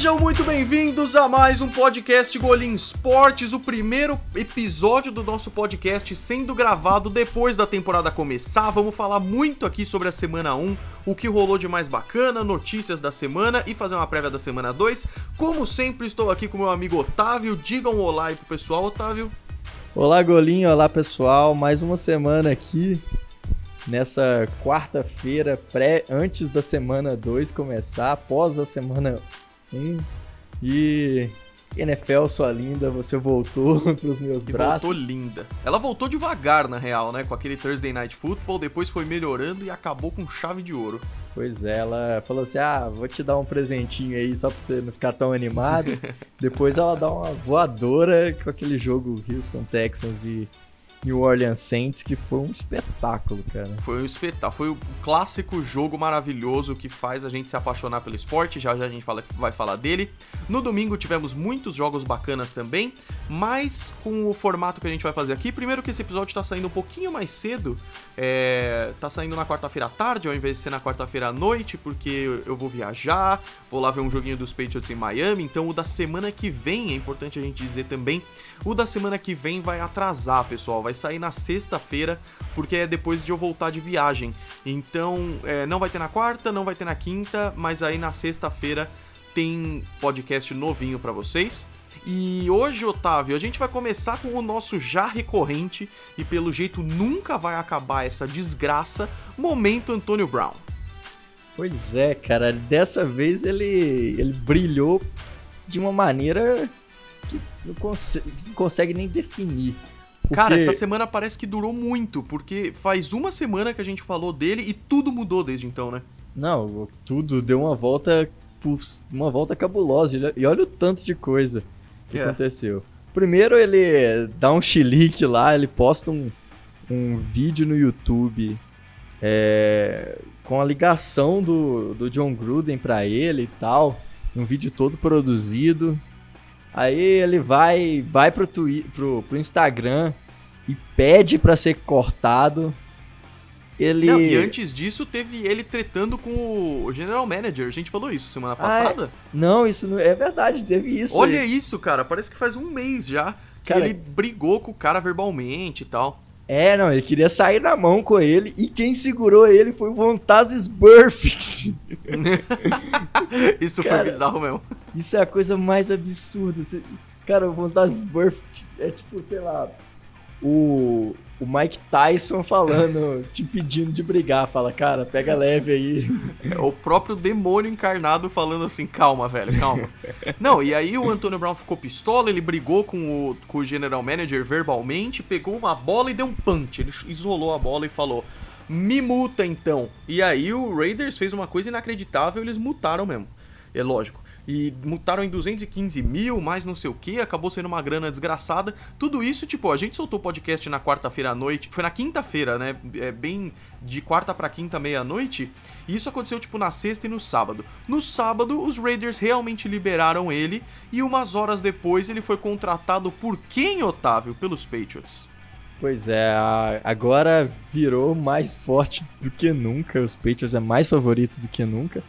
Sejam muito bem-vindos a mais um podcast Golim Esportes, o primeiro episódio do nosso podcast sendo gravado depois da temporada começar. Vamos falar muito aqui sobre a semana 1, o que rolou de mais bacana, notícias da semana e fazer uma prévia da semana 2. Como sempre, estou aqui com meu amigo Otávio. Diga um olá aí pro pessoal, Otávio. Olá, Golinho, olá pessoal. Mais uma semana aqui nessa quarta-feira, pré antes da semana 2 começar, após a semana Hum. E NFL, sua linda, você voltou pros meus e braços. Voltou linda. Ela voltou devagar, na real, né? Com aquele Thursday Night Football, depois foi melhorando e acabou com chave de ouro. Pois é, ela falou assim: ah, vou te dar um presentinho aí só pra você não ficar tão animado. depois ela dá uma voadora com aquele jogo Houston Texans e New Orleans Saints, que foi um espetáculo, cara. Foi um espetáculo, foi o clássico jogo maravilhoso que faz a gente se apaixonar pelo esporte, já já a gente fala, vai falar dele. No domingo tivemos muitos jogos bacanas também, mas com o formato que a gente vai fazer aqui, primeiro que esse episódio tá saindo um pouquinho mais cedo, é, tá saindo na quarta-feira à tarde, ao invés de ser na quarta-feira à noite, porque eu vou viajar, vou lá ver um joguinho dos Patriots em Miami, então o da semana que vem, é importante a gente dizer também, o da semana que vem vai atrasar, pessoal, vai sair na sexta-feira, porque é depois de eu voltar de viagem. Então, é, não vai ter na quarta, não vai ter na quinta, mas aí na sexta-feira tem podcast novinho para vocês. E hoje, Otávio, a gente vai começar com o nosso já recorrente e pelo jeito nunca vai acabar essa desgraça, momento Antônio Brown. Pois é, cara, dessa vez ele ele brilhou de uma maneira que não, conse não consegue nem definir. Cara, essa semana parece que durou muito, porque faz uma semana que a gente falou dele e tudo mudou desde então, né? Não, tudo deu uma volta uma volta cabulosa. E olha o tanto de coisa que yeah. aconteceu. Primeiro ele dá um chilique lá, ele posta um, um vídeo no YouTube é, com a ligação do, do John Gruden para ele e tal. Um vídeo todo produzido. Aí ele vai vai pro, twi pro, pro Instagram e pede para ser cortado. Ele... Não, e antes disso teve ele tretando com o General Manager. A gente falou isso semana passada. Ah, é... Não, isso não é verdade, teve isso. Olha aí. isso, cara. Parece que faz um mês já que cara... ele brigou com o cara verbalmente e tal. É, não, ele queria sair na mão com ele e quem segurou ele foi o Vontazes Burfict. isso cara, foi bizarro mesmo. Isso é a coisa mais absurda. Cara, o Vontazes Burfict é tipo, sei lá, o, o Mike Tyson falando, te pedindo de brigar. Fala, cara, pega leve aí. É o próprio demônio encarnado falando assim, calma, velho, calma. Não, e aí o Antônio Brown ficou pistola, ele brigou com o, com o general manager verbalmente, pegou uma bola e deu um punch. Ele isolou a bola e falou, me muta então. E aí o Raiders fez uma coisa inacreditável, eles mutaram mesmo. É lógico e mutaram em 215 mil, mais não sei o que, acabou sendo uma grana desgraçada. Tudo isso, tipo, a gente soltou o podcast na quarta-feira à noite, foi na quinta-feira, né? É bem de quarta para quinta, meia-noite. E isso aconteceu, tipo, na sexta e no sábado. No sábado, os Raiders realmente liberaram ele, e umas horas depois ele foi contratado por quem, Otávio? Pelos Patriots. Pois é, agora virou mais forte do que nunca. Os Patriots é mais favorito do que nunca.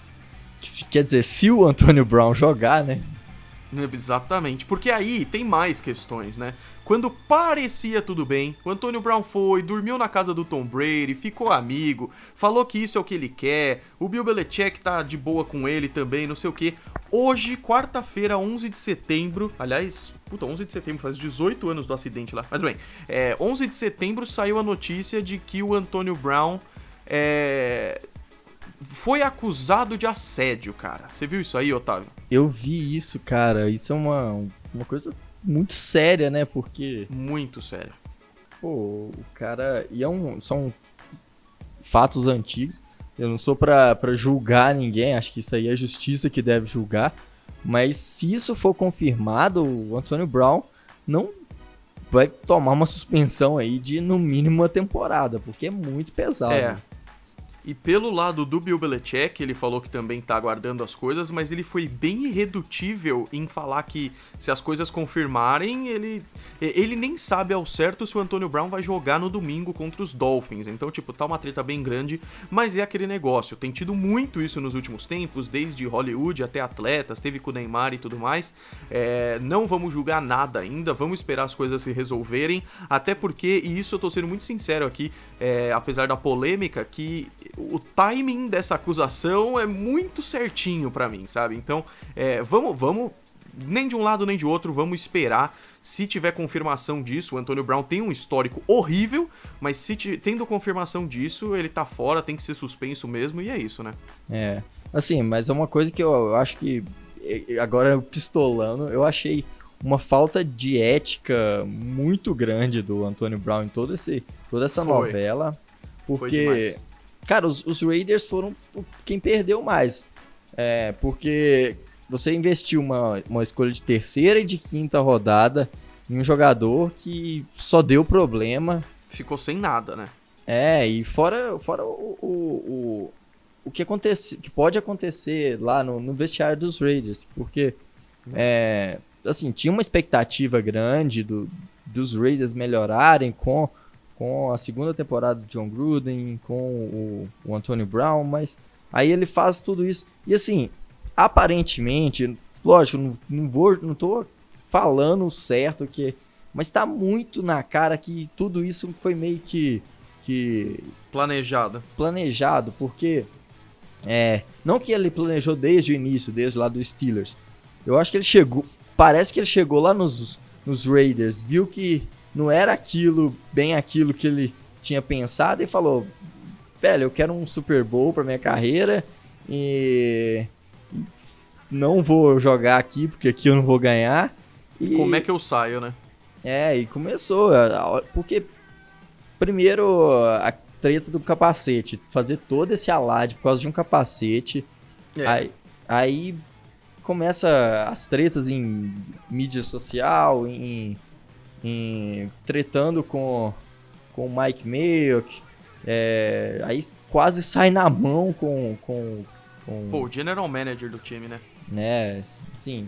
Se, quer dizer, se o Antônio Brown jogar, né? Exatamente, porque aí tem mais questões, né? Quando parecia tudo bem, o Antônio Brown foi, dormiu na casa do Tom Brady, ficou amigo, falou que isso é o que ele quer, o Bill Belichick tá de boa com ele também, não sei o que. Hoje, quarta-feira, 11 de setembro, aliás, puta, 11 de setembro, faz 18 anos do acidente lá, mas bem, é, 11 de setembro saiu a notícia de que o Antônio Brown é, foi acusado de assédio, cara. Você viu isso aí, Otávio? Eu vi isso, cara. Isso é uma, uma coisa muito séria, né? Porque. Muito séria. Pô, o cara. E é um, são fatos antigos. Eu não sou pra, pra julgar ninguém, acho que isso aí é a justiça que deve julgar. Mas se isso for confirmado, o Antônio Brown não vai tomar uma suspensão aí de no mínimo uma temporada, porque é muito pesado. É. E pelo lado do Bill Belichick, ele falou que também tá aguardando as coisas, mas ele foi bem irredutível em falar que se as coisas confirmarem, ele ele nem sabe ao certo se o Antonio Brown vai jogar no domingo contra os Dolphins. Então, tipo, tá uma treta bem grande, mas é aquele negócio. Tem tido muito isso nos últimos tempos, desde Hollywood até atletas, teve com o Neymar e tudo mais. É, não vamos julgar nada ainda, vamos esperar as coisas se resolverem, até porque, e isso eu tô sendo muito sincero aqui, é, apesar da polêmica, que o timing dessa acusação é muito certinho para mim, sabe? Então, é, vamos, vamos, nem de um lado nem de outro, vamos esperar. Se tiver confirmação disso, o Antônio Brown tem um histórico horrível, mas se tendo confirmação disso, ele tá fora, tem que ser suspenso mesmo, e é isso, né? É. Assim, mas é uma coisa que eu, acho que agora pistolando, eu achei uma falta de ética muito grande do Antônio Brown em todo esse, toda essa Foi. novela. Porque Cara, os, os Raiders foram quem perdeu mais. É, porque você investiu uma, uma escolha de terceira e de quinta rodada em um jogador que só deu problema. Ficou sem nada, né? É, e fora, fora o, o, o, o que, acontece, que pode acontecer lá no, no vestiário dos Raiders. Porque, é, assim, tinha uma expectativa grande do, dos Raiders melhorarem com com a segunda temporada do John Gruden, com o, o Antonio Brown, mas aí ele faz tudo isso. E assim, aparentemente, lógico, não, não vou, não tô falando certo que, mas tá muito na cara que tudo isso foi meio que que planejado. Planejado, porque é, não que ele planejou desde o início, desde lá do Steelers. Eu acho que ele chegou, parece que ele chegou lá nos nos Raiders, viu que não era aquilo, bem aquilo que ele tinha pensado e falou: velho, eu quero um Super Bowl para minha carreira e não vou jogar aqui porque aqui eu não vou ganhar. E como é que eu saio, né? É, e começou, porque primeiro a treta do capacete, fazer todo esse alarde por causa de um capacete. É. Aí, aí começa as tretas em mídia social, em em, tretando com, com o Mike Mayock. É, aí quase sai na mão com, com, com. Pô, o general manager do time, né? Né, sim.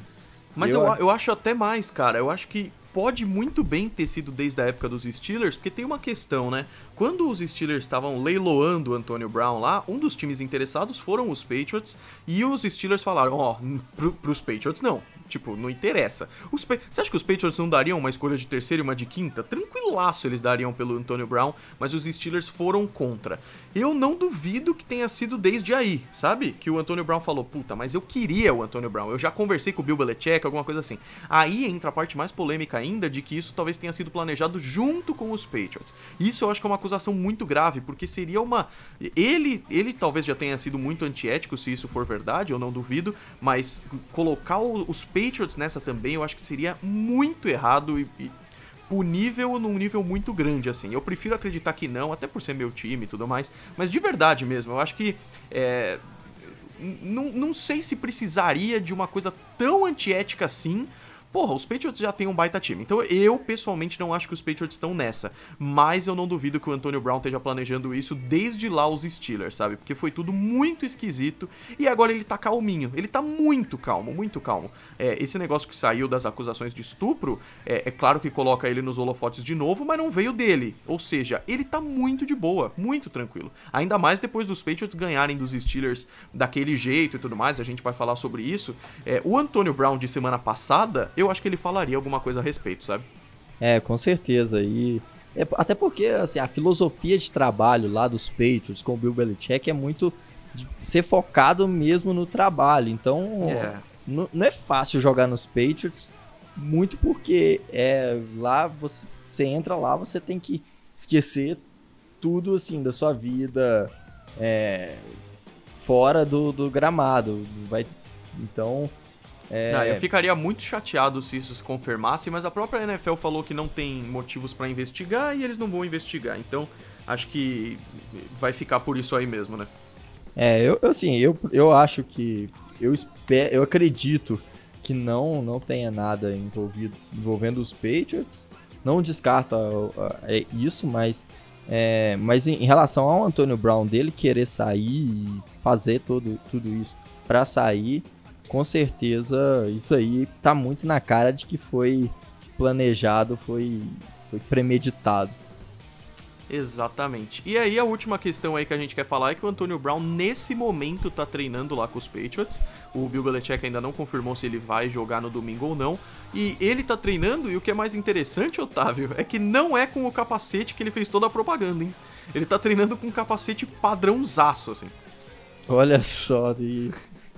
Mas eu, eu, eu acho até mais, cara. Eu acho que pode muito bem ter sido desde a época dos Steelers, porque tem uma questão, né? Quando os Steelers estavam leiloando o Antonio Brown lá, um dos times interessados foram os Patriots e os Steelers falaram: ó, oh, pro, pros Patriots não, Tipo, não interessa. Os Você acha que os Patriots não dariam uma escolha de terceira e uma de quinta? Tranquilaço eles dariam pelo Antonio Brown, mas os Steelers foram contra. Eu não duvido que tenha sido desde aí, sabe? Que o Antonio Brown falou, puta, mas eu queria o Antonio Brown. Eu já conversei com o Bill Belichick, alguma coisa assim. Aí entra a parte mais polêmica ainda de que isso talvez tenha sido planejado junto com os Patriots. Isso eu acho que é uma acusação muito grave, porque seria uma... Ele, ele talvez já tenha sido muito antiético, se isso for verdade, eu não duvido, mas colocar os Patriots nessa também, eu acho que seria muito errado e, e punível num nível muito grande, assim. Eu prefiro acreditar que não, até por ser meu time e tudo mais, mas de verdade mesmo, eu acho que. É, não, não sei se precisaria de uma coisa tão antiética assim Porra, os Patriots já têm um baita time. Então eu, pessoalmente, não acho que os Patriots estão nessa. Mas eu não duvido que o Antonio Brown esteja planejando isso desde lá os Steelers, sabe? Porque foi tudo muito esquisito. E agora ele tá calminho. Ele tá muito calmo, muito calmo. É, esse negócio que saiu das acusações de estupro, é, é claro que coloca ele nos holofotes de novo, mas não veio dele. Ou seja, ele tá muito de boa, muito tranquilo. Ainda mais depois dos Patriots ganharem dos Steelers daquele jeito e tudo mais. A gente vai falar sobre isso. É, o Antonio Brown de semana passada, eu eu acho que ele falaria alguma coisa a respeito, sabe? É, com certeza. E é, até porque assim, a filosofia de trabalho lá dos Patriots com o Bill Belichick é muito ser focado mesmo no trabalho. Então, é. não, não é fácil jogar nos Patriots, muito porque é lá você, você entra lá, você tem que esquecer tudo assim da sua vida é, fora do, do gramado. Vai, então, é... Não, eu ficaria muito chateado se isso se confirmasse, mas a própria NFL falou que não tem motivos para investigar e eles não vão investigar. Então, acho que vai ficar por isso aí mesmo, né? É, eu assim, eu, eu acho que eu espero, eu acredito que não não tenha nada envolvido envolvendo os Patriots. Não descarta isso, mas É, mas em, em, relação ao Antônio Brown dele querer sair e fazer todo, tudo isso para sair, com certeza isso aí tá muito na cara de que foi planejado, foi, foi premeditado. Exatamente. E aí a última questão aí que a gente quer falar é que o Antônio Brown nesse momento tá treinando lá com os Patriots. O Bill Belichick ainda não confirmou se ele vai jogar no domingo ou não. E ele tá treinando e o que é mais interessante, Otávio, é que não é com o capacete que ele fez toda a propaganda, hein? Ele tá treinando com um capacete padrãozaço, assim. Olha só, e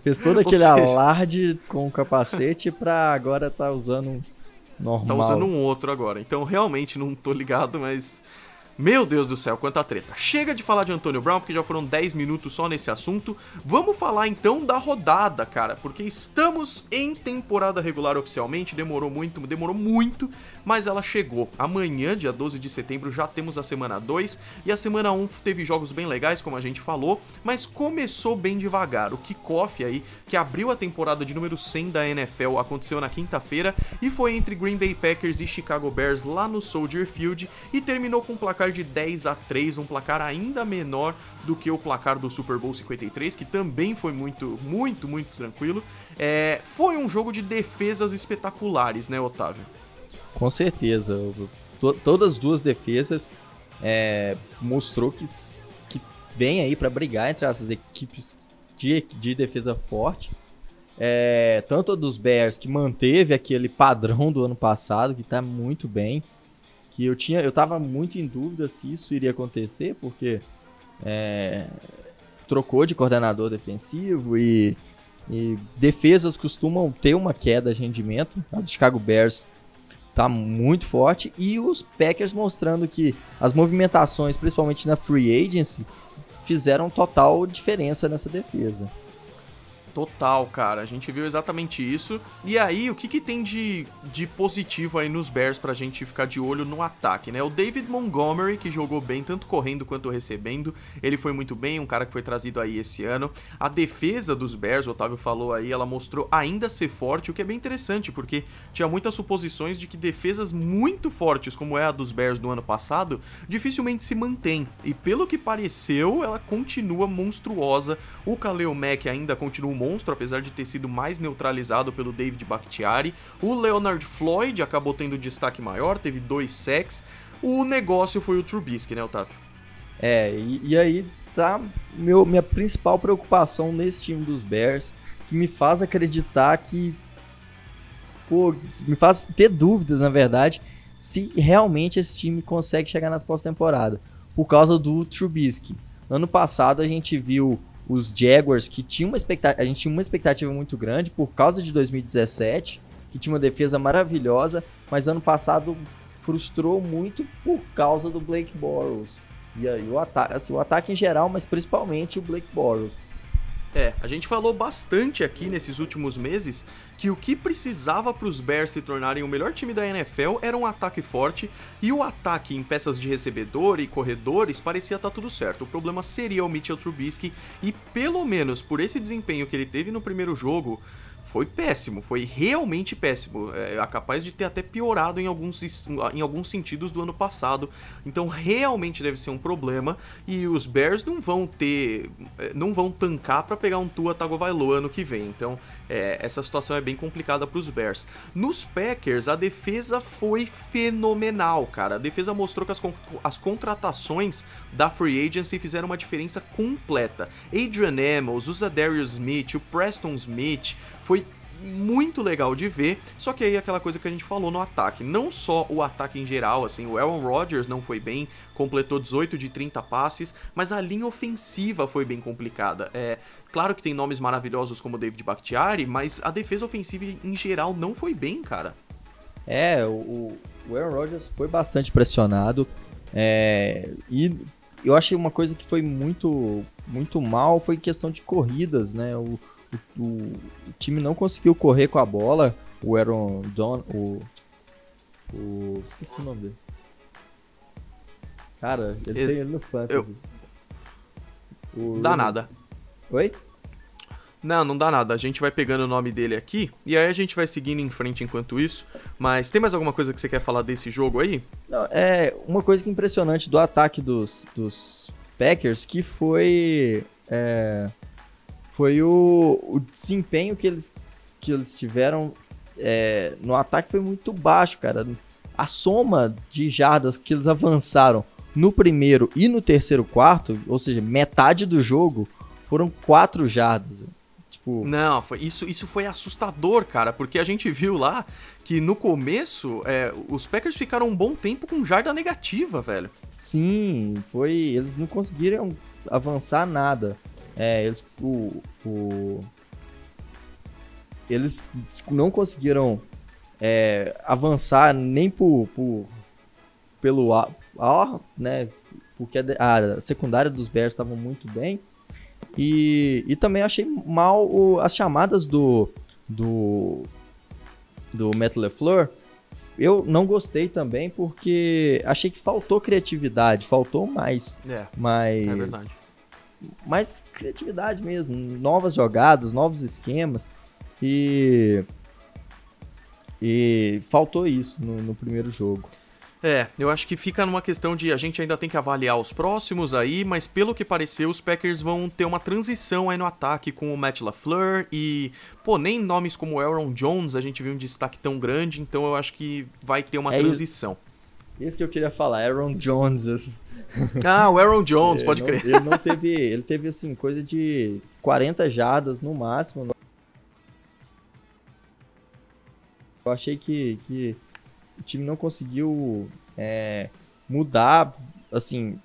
fez todo aquele seja... alarde com o capacete pra agora tá usando um normal. Tá usando um outro agora. Então realmente não tô ligado, mas meu Deus do céu, quanta treta. Chega de falar de Antônio Brown, porque já foram 10 minutos só nesse assunto. Vamos falar então da rodada, cara, porque estamos em temporada regular oficialmente. Demorou muito, demorou muito, mas ela chegou. Amanhã, dia 12 de setembro, já temos a semana 2 e a semana 1 teve jogos bem legais, como a gente falou, mas começou bem devagar. O kickoff aí, que abriu a temporada de número 100 da NFL, aconteceu na quinta-feira e foi entre Green Bay Packers e Chicago Bears lá no Soldier Field e terminou com um placar de 10 a 3, um placar ainda menor do que o placar do Super Bowl 53, que também foi muito, muito, muito tranquilo. É, foi um jogo de defesas espetaculares, né, Otávio? Com certeza. Todas as duas defesas é, mostrou que, que vem aí para brigar entre essas equipes de, de defesa forte. É, tanto a dos Bears, que manteve aquele padrão do ano passado, que está muito bem. Que eu tinha, eu tava muito em dúvida se isso iria acontecer, porque é, trocou de coordenador defensivo e, e, defesas costumam ter uma queda de rendimento. A do Chicago Bears tá muito forte e os Packers mostrando que as movimentações, principalmente na free agency, fizeram total diferença nessa defesa. Total, cara. A gente viu exatamente isso. E aí, o que, que tem de, de positivo aí nos Bears pra gente ficar de olho no ataque, né? O David Montgomery, que jogou bem, tanto correndo quanto recebendo. Ele foi muito bem, um cara que foi trazido aí esse ano. A defesa dos Bears, o Otávio falou aí, ela mostrou ainda ser forte, o que é bem interessante, porque tinha muitas suposições de que defesas muito fortes, como é a dos Bears do ano passado, dificilmente se mantém. E pelo que pareceu, ela continua monstruosa. O Kaleo Mack ainda continua um monstro, apesar de ter sido mais neutralizado pelo David Bakhtiari. O Leonard Floyd acabou tendo destaque maior, teve dois sacks. O negócio foi o Trubisky, né, Otávio? É, e, e aí tá meu, minha principal preocupação nesse time dos Bears, que me faz acreditar que. Pô, me faz ter dúvidas, na verdade, se realmente esse time consegue chegar na pós-temporada. Por causa do Trubisky. Ano passado a gente viu os Jaguars, que tinha uma expectativa, a gente tinha uma expectativa muito grande por causa de 2017, que tinha uma defesa maravilhosa, mas ano passado frustrou muito por causa do Blake Bortles. E aí o ataque, assim, o ataque em geral, mas principalmente o Blake Bortles. É, a gente falou bastante aqui nesses últimos meses que o que precisava para os Bears se tornarem o melhor time da NFL era um ataque forte e o ataque em peças de recebedor e corredores parecia estar tá tudo certo. O problema seria o Mitchell Trubisky e pelo menos por esse desempenho que ele teve no primeiro jogo, foi péssimo, foi realmente péssimo. É, é capaz de ter até piorado em alguns, em alguns sentidos do ano passado. Então realmente deve ser um problema. E os Bears não vão ter. É, não vão tancar para pegar um Tua Tagovailoa ano que vem. Então é, essa situação é bem complicada para os Bears. Nos Packers, a defesa foi fenomenal, cara. A defesa mostrou que as, as contratações da Free Agency fizeram uma diferença completa. Adrian Amos, o Zadarius Smith, o Preston Smith, foi muito legal de ver, só que aí aquela coisa que a gente falou no ataque, não só o ataque em geral, assim, o Aaron Rodgers não foi bem, completou 18 de 30 passes, mas a linha ofensiva foi bem complicada. É, claro que tem nomes maravilhosos como David Bakhtiari, mas a defesa ofensiva em geral não foi bem, cara. É, o, o Aaron Rodgers foi bastante pressionado, é, e eu achei uma coisa que foi muito, muito mal foi questão de corridas, né? O, o, o, time não conseguiu correr com a bola. O Aaron Don. O, o. Esqueci o nome dele. Cara, ele Ex tem ele no fantasy. Eu... O... Dá nada. Oi? Não, não dá nada. A gente vai pegando o nome dele aqui e aí a gente vai seguindo em frente enquanto isso. Mas tem mais alguma coisa que você quer falar desse jogo aí? Não, é uma coisa que é impressionante do ataque dos, dos Packers que foi é, foi o, o desempenho que eles, que eles tiveram é, no ataque foi muito baixo, cara. A soma de jardas que eles avançaram no primeiro e no terceiro quarto, ou seja, metade do jogo, foram quatro jardas. Tipo... Não, foi, isso, isso foi assustador, cara, porque a gente viu lá que no começo é, os Packers ficaram um bom tempo com jarda negativa, velho. Sim, foi. Eles não conseguiram avançar nada. É, eles. O, o, eles não conseguiram é, avançar nem por, por pelo A, né? Porque a, a secundária dos Bears estavam muito bem. E, e também achei mal o, as chamadas do do do Matt LeFleur. Eu não gostei também porque achei que faltou criatividade, faltou mais, é, mais, é verdade. Mais criatividade mesmo, novas jogadas, novos esquemas e e faltou isso no, no primeiro jogo. É, eu acho que fica numa questão de a gente ainda tem que avaliar os próximos aí, mas pelo que pareceu, os Packers vão ter uma transição aí no ataque com o Matt LaFleur e, pô, nem nomes como Aaron Jones a gente viu um destaque tão grande, então eu acho que vai ter uma é transição. Isso que eu queria falar, Aaron Jones. Ah, o Aaron Jones, pode não, crer. Ele não teve, ele teve assim coisa de 40 jardas no máximo. Eu achei que, que o time não conseguiu é, mudar, assim,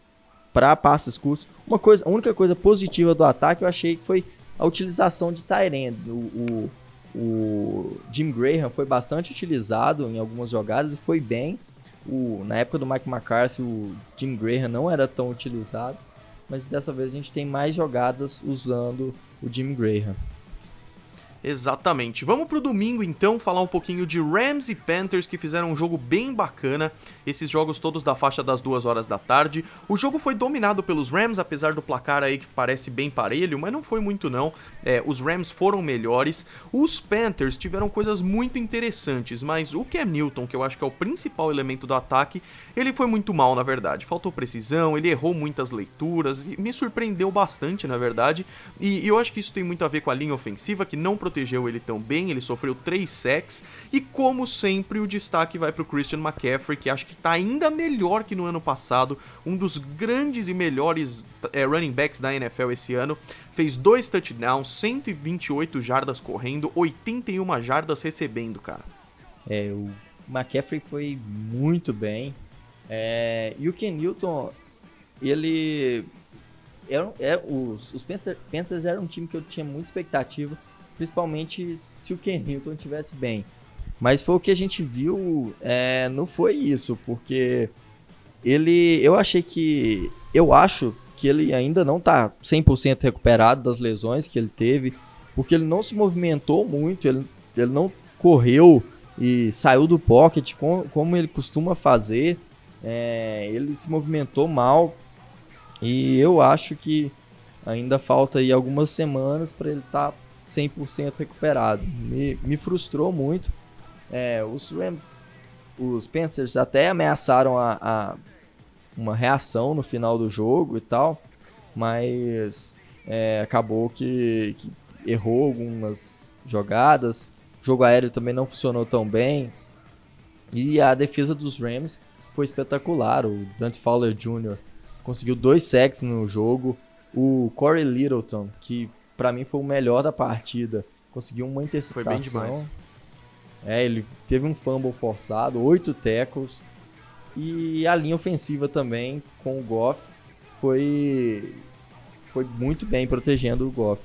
para passes curtos. Uma coisa, a única coisa positiva do ataque eu achei que foi a utilização de Tyrend. O, o, o, Jim Graham foi bastante utilizado em algumas jogadas e foi bem. O, na época do Mike McCarthy, o Jim Graham não era tão utilizado, mas dessa vez a gente tem mais jogadas usando o Jim Graham. Exatamente. Vamos pro domingo então falar um pouquinho de Rams e Panthers que fizeram um jogo bem bacana. Esses jogos todos da faixa das duas horas da tarde. O jogo foi dominado pelos Rams, apesar do placar aí que parece bem parelho, mas não foi muito não. É, os Rams foram melhores. Os Panthers tiveram coisas muito interessantes, mas o Cam Newton, que eu acho que é o principal elemento do ataque, ele foi muito mal na verdade. Faltou precisão, ele errou muitas leituras e me surpreendeu bastante na verdade. E, e eu acho que isso tem muito a ver com a linha ofensiva que não protegeu ele tão bem, ele sofreu 3 sacks, e como sempre o destaque vai para o Christian McCaffrey, que acho que está ainda melhor que no ano passado, um dos grandes e melhores é, running backs da NFL esse ano, fez dois touchdowns, 128 jardas correndo, 81 jardas recebendo, cara. É, o McCaffrey foi muito bem, é, e o Ken Newton, ele era, era, os, os Panthers eram um time que eu tinha muita expectativa principalmente se o Ken Newton tivesse bem. Mas foi o que a gente viu, é, não foi isso, porque ele, eu achei que, eu acho que ele ainda não está 100% recuperado das lesões que ele teve, porque ele não se movimentou muito, ele, ele não correu e saiu do pocket com, como ele costuma fazer, é, ele se movimentou mal e eu acho que ainda falta aí algumas semanas para ele estar tá 100% recuperado. Me, me frustrou muito. É, os Rams, os Panthers até ameaçaram a, a, uma reação no final do jogo e tal, mas é, acabou que, que, errou algumas jogadas. O jogo aéreo também não funcionou tão bem. E a defesa dos Rams foi espetacular. O Dante Fowler Jr. conseguiu dois sacks no jogo. O Corey Littleton, que para mim foi o melhor da partida. Conseguiu uma interceptação. Foi bem demais. É, ele teve um fumble forçado, oito tackles. E a linha ofensiva também com o Goff foi foi muito bem protegendo o Goff.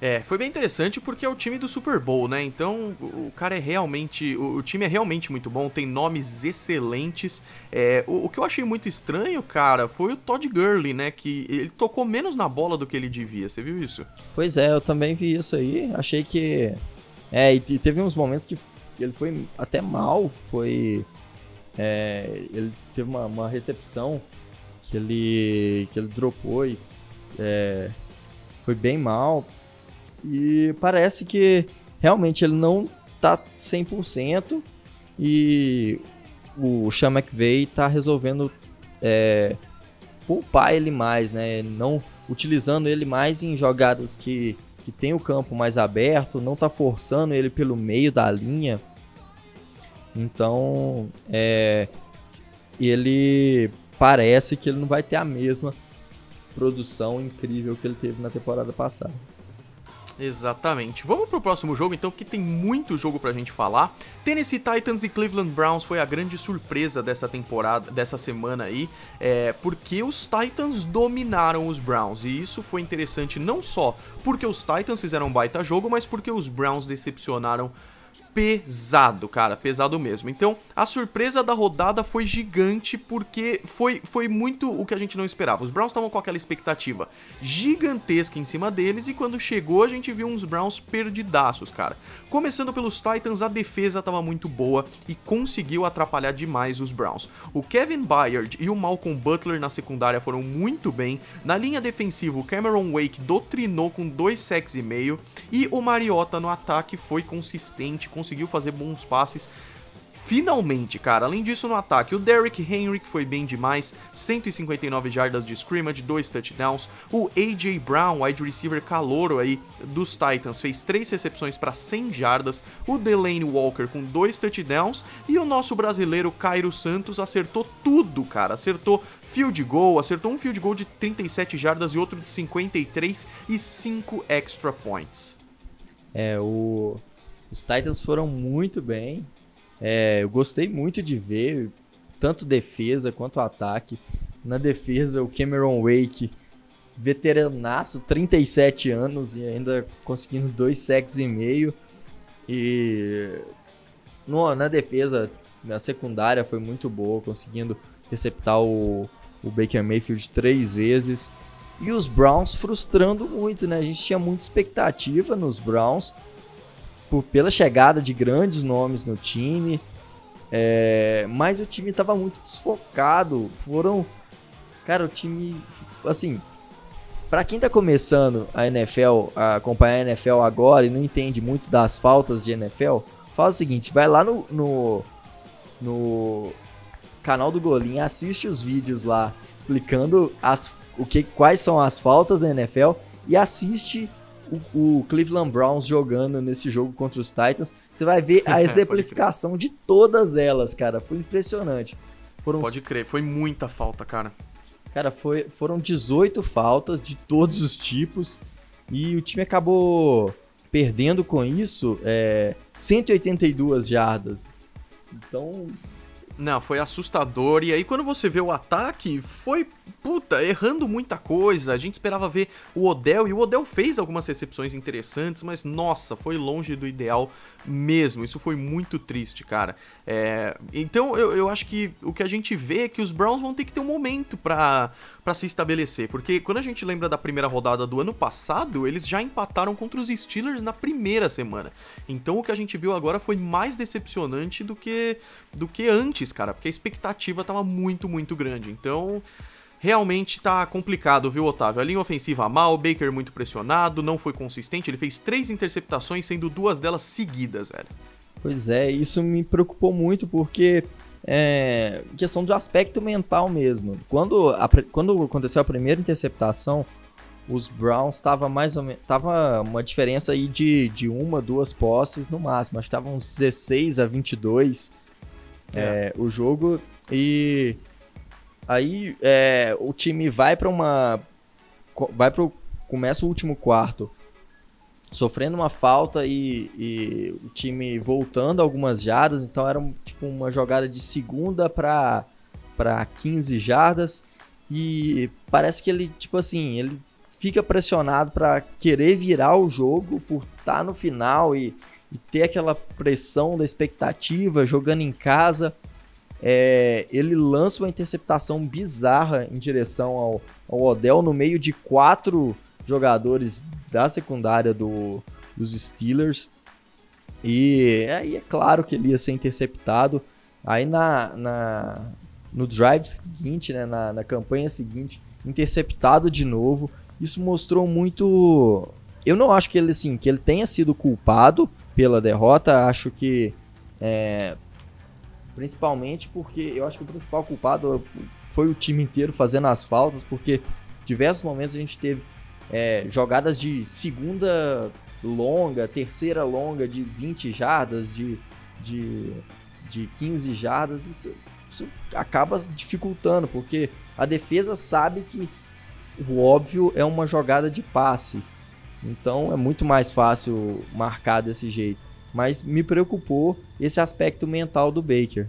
É, foi bem interessante porque é o time do Super Bowl, né? Então o cara é realmente. O, time é realmente muito bom, tem nomes excelentes. É, o, o, que eu achei muito estranho, cara, foi o Todd Gurley, né? Que ele tocou menos na bola do que ele devia. Você viu isso? Pois é, eu também vi isso aí. Achei que. É, e teve uns momentos que ele foi até mal. Foi. É, ele teve uma, uma, recepção que ele, que ele dropou e. É, foi bem mal E parece que realmente ele não tá 100% e o Sean McVay tá resolvendo é, poupar ele mais, né? Não utilizando ele mais em jogadas que, que tem o campo mais aberto, não tá forçando ele pelo meio da linha. Então, é, ele parece que ele não vai ter a mesma produção incrível que ele teve na temporada passada. Exatamente. Vamos pro próximo jogo então, porque tem muito jogo pra gente falar. Tennessee Titans e Cleveland Browns foi a grande surpresa dessa temporada, dessa semana aí, é, porque os Titans dominaram os Browns. E isso foi interessante não só porque os Titans fizeram um baita jogo, mas porque os Browns decepcionaram pesado, cara, pesado mesmo. Então, a surpresa da rodada foi gigante porque foi, foi muito o que a gente não esperava. Os Browns estavam com aquela expectativa gigantesca em cima deles e quando chegou a gente viu uns Browns perdidaços, cara. Começando pelos Titans, a defesa estava muito boa e conseguiu atrapalhar demais os Browns. O Kevin Byard e o Malcolm Butler na secundária foram muito bem. Na linha defensiva, o Cameron Wake doutrinou com dois sacks e meio e o Mariota no ataque foi consistente, conseguiu fazer bons passes. Finalmente, cara. Além disso, no ataque, o Derrick Henry, que foi bem demais, 159 jardas de scrimmage, dois touchdowns. O AJ Brown, wide receiver calouro aí dos Titans, fez três recepções para 100 jardas. O Delaney Walker com dois touchdowns e o nosso brasileiro Cairo Santos acertou tudo, cara. Acertou field goal, acertou um field goal de 37 jardas e outro de 53 e 5 extra points. É, o os Titans foram muito bem. É, eu gostei muito de ver tanto defesa quanto ataque. Na defesa, o Cameron Wake, veteranaço, 37 anos e ainda conseguindo dois sacks e meio. E no, na defesa, na secundária foi muito boa, conseguindo interceptar o, o Baker Mayfield três vezes. E os Browns frustrando muito, né? A gente tinha muita expectativa nos Browns por, pela chegada de grandes nomes no time, é, mas o time estava muito desfocado. Foram. Cara, o time. Assim. Para quem tá começando a NFL, a acompanhar a NFL agora e não entende muito das faltas de NFL, faz o seguinte: vai lá no, no, no canal do Golim, assiste os vídeos lá explicando as, o que, quais são as faltas da NFL e assiste o, o, Cleveland Browns jogando nesse jogo contra os Titans, você vai ver a exemplificação de todas elas, cara. Foi impressionante. Foram... Pode crer, foi muita falta, cara. Cara, foi, foram 18 faltas de todos os tipos e o time acabou perdendo com isso é, 182 jardas. Então, não, foi assustador. E aí, quando você vê o ataque, foi, puta, errando muita coisa. A gente esperava ver o Odell, e o Odell fez algumas recepções interessantes, mas nossa, foi longe do ideal mesmo. Isso foi muito triste, cara. É, então, eu, eu acho que o que a gente vê é que os Browns vão ter que ter um momento pra se estabelecer. Porque quando a gente lembra da primeira rodada do ano passado, eles já empataram contra os Steelers na primeira semana. Então, o que a gente viu agora foi mais decepcionante do que, do que antes, cara. Porque a expectativa tava muito, muito grande. Então realmente tá complicado, viu, Otávio? A linha ofensiva mal, o Baker muito pressionado, não foi consistente, ele fez três interceptações, sendo duas delas seguidas, velho. Pois é, isso me preocupou muito porque é questão do aspecto mental mesmo. Quando, a, quando aconteceu a primeira interceptação, os Browns estava mais ou menos. Tava uma diferença aí de, de uma, duas posses no máximo. Acho que estavam uns 16 a 22 é. É, o jogo. E aí é, o time vai para uma. Vai pro. Começa o último quarto sofrendo uma falta e, e, o time voltando algumas jardas, então era tipo uma jogada de segunda para para 15 jardas e parece que ele tipo assim, ele fica pressionado para querer virar o jogo por estar tá no final e, e, ter aquela pressão da expectativa jogando em casa. É, ele lança uma interceptação bizarra em direção ao, ao Odell no meio de quatro jogadores da secundária do, dos Steelers. E aí é claro que ele ia ser interceptado. Aí na, na no drive seguinte, né, na, na campanha seguinte, interceptado de novo. Isso mostrou muito eu não acho que ele, assim, que ele tenha sido culpado pela derrota. Acho que. É, principalmente porque eu acho que o principal culpado foi o time inteiro fazendo as faltas, porque diversos momentos a gente teve é, jogadas de segunda longa, terceira longa de 20 jardas, de, de, de 15 jardas. Isso, isso acaba dificultando, porque a defesa sabe que o óbvio é uma jogada de passe. Então é muito mais fácil marcar desse jeito. Mas me preocupou esse aspecto mental do Baker.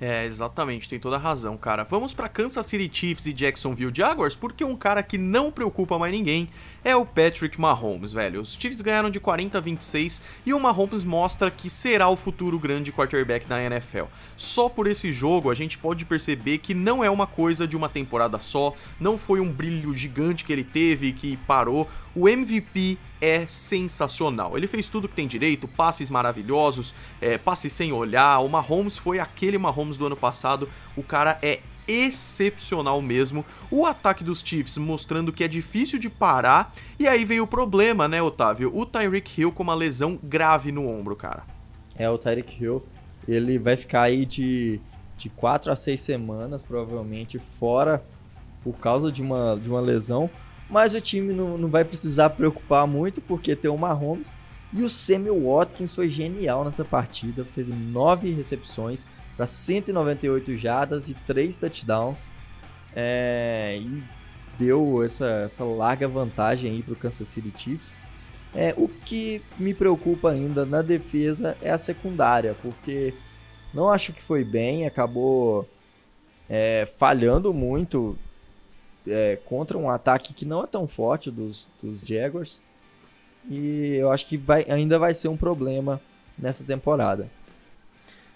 É, exatamente, tem toda a razão, cara. Vamos para Kansas City Chiefs e Jacksonville Jaguars, porque um cara que não preocupa mais ninguém é o Patrick Mahomes, velho. Os Chiefs ganharam de 40 a 26 e o Mahomes mostra que será o futuro grande quarterback da NFL. Só por esse jogo a gente pode perceber que não é uma coisa de uma temporada só, não foi um brilho gigante que ele teve que parou. O MVP é sensacional. Ele fez tudo que tem direito, passes maravilhosos, é, passes sem olhar. O Mahomes foi aquele Mahomes do ano passado. O cara é excepcional mesmo. O ataque dos Chiefs mostrando que é difícil de parar. E aí veio o problema, né, Otávio? O Tyreek Hill com uma lesão grave no ombro, cara. É, o Tyreek Hill, ele vai ficar aí de, de 4 a 6 semanas, provavelmente, fora por causa de uma, de uma lesão. Mas o time não, não vai precisar preocupar muito, porque tem o Mahomes. E o Samuel Watkins foi genial nessa partida. Teve nove recepções para 198 jardas e três touchdowns. É, e deu essa, essa larga vantagem aí para o Kansas City Chiefs. É, o que me preocupa ainda na defesa é a secundária, porque não acho que foi bem, acabou é, falhando muito é, contra um ataque que não é tão forte dos, dos Jaguars. E eu acho que vai, ainda vai ser um problema nessa temporada.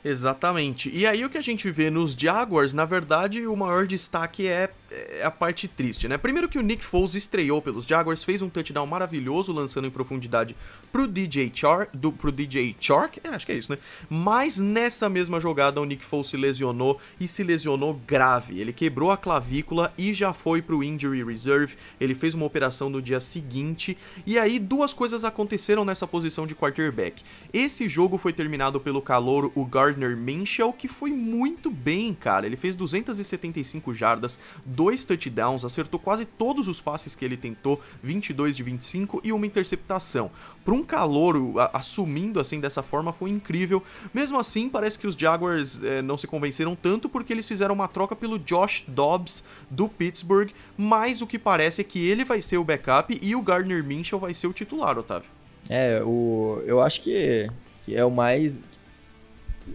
Exatamente. E aí o que a gente vê nos Jaguars, na verdade, o maior destaque é, é, a parte triste, né? Primeiro que o Nick Foles estreou pelos Jaguars, fez um touchdown maravilhoso, lançando em profundidade pro DJ Chark, do, pro DJ Chark, é, acho que é isso, né? Mas nessa mesma jogada o Nick Foles se lesionou e se lesionou grave. Ele quebrou a clavícula e já foi pro injury reserve. Ele fez uma operação no dia seguinte e aí duas coisas aconteceram nessa posição de quarterback. Esse jogo foi terminado pelo calor o Gar Gardner Minshew, que foi muito bem, cara. Ele fez 275 jardas, dois touchdowns, acertou quase todos os passes que ele tentou, 22 de 25 e uma interceptação. Para um calouro assumindo assim dessa forma foi incrível. Mesmo assim, parece que os Jaguars eh, não se convenceram tanto porque eles fizeram uma troca pelo Josh Dobbs do Pittsburgh, mas o que parece é que ele vai ser o backup e o Gardner Minshew vai ser o titular, Otávio. É, o, eu acho que, que é o mais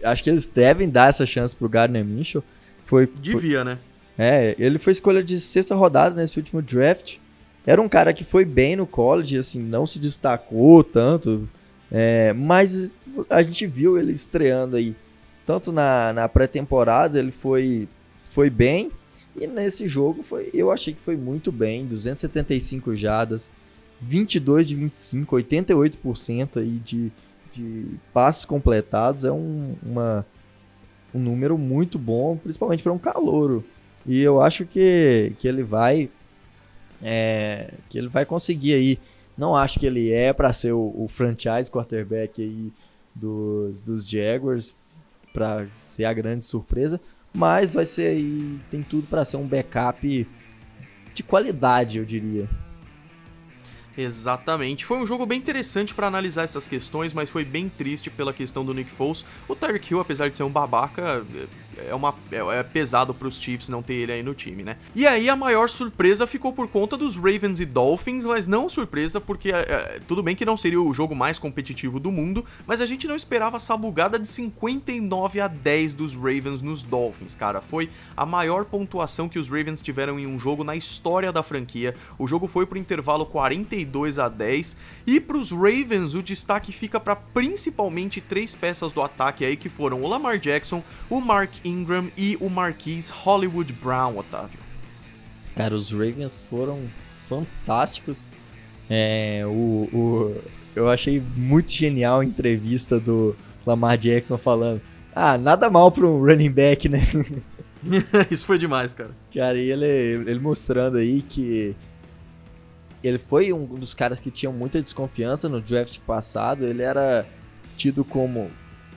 acho que eles devem dar essa chance pro Gardner Minshew. Foi, Devia, foi, né? É, ele foi escolha de sexta rodada nesse último draft. Era um cara que foi bem no college, assim, não se destacou tanto. É, mas a gente viu ele estreando aí. Tanto na, na pré-temporada ele foi, foi bem. E nesse jogo foi, eu achei que foi muito bem. 275 jadas, 22 de 25, 88% aí de, de passes completados é um, uma, um número muito bom, principalmente para um calouro. E eu acho que, que ele vai é, que ele vai conseguir aí. Não acho que ele é para ser o, o, franchise quarterback aí dos, dos Jaguars para ser a grande surpresa, mas vai ser aí tem tudo para ser um backup de qualidade, eu diria. Exatamente. Foi um jogo bem interessante para analisar essas questões, mas foi bem triste pela questão do Nick Foles. O Tyreek Hill, apesar de ser um babaca, é, uma, é, é pesado pros Chiefs não ter ele aí no time, né? E aí a maior surpresa ficou por conta dos Ravens e Dolphins, mas não surpresa porque é, é, tudo bem que não seria o jogo mais competitivo do mundo, mas a gente não esperava essa bugada de 59 a 10 dos Ravens nos Dolphins, cara. Foi a maior pontuação que os Ravens tiveram em um jogo na história da franquia. O jogo foi pro intervalo 42 a 10 e pros Ravens o destaque fica para principalmente três peças do ataque aí que foram o Lamar Jackson, o Mark Ingram e o Marquise Hollywood Brown, Otávio. Cara, os Ravens foram fantásticos. É, o, o, eu achei muito genial a entrevista do Lamar Jackson falando: Ah, nada mal para um running back, né? Isso foi demais, cara. Cara, e ele, ele mostrando aí que ele foi um dos caras que tinham muita desconfiança no draft passado. Ele era tido como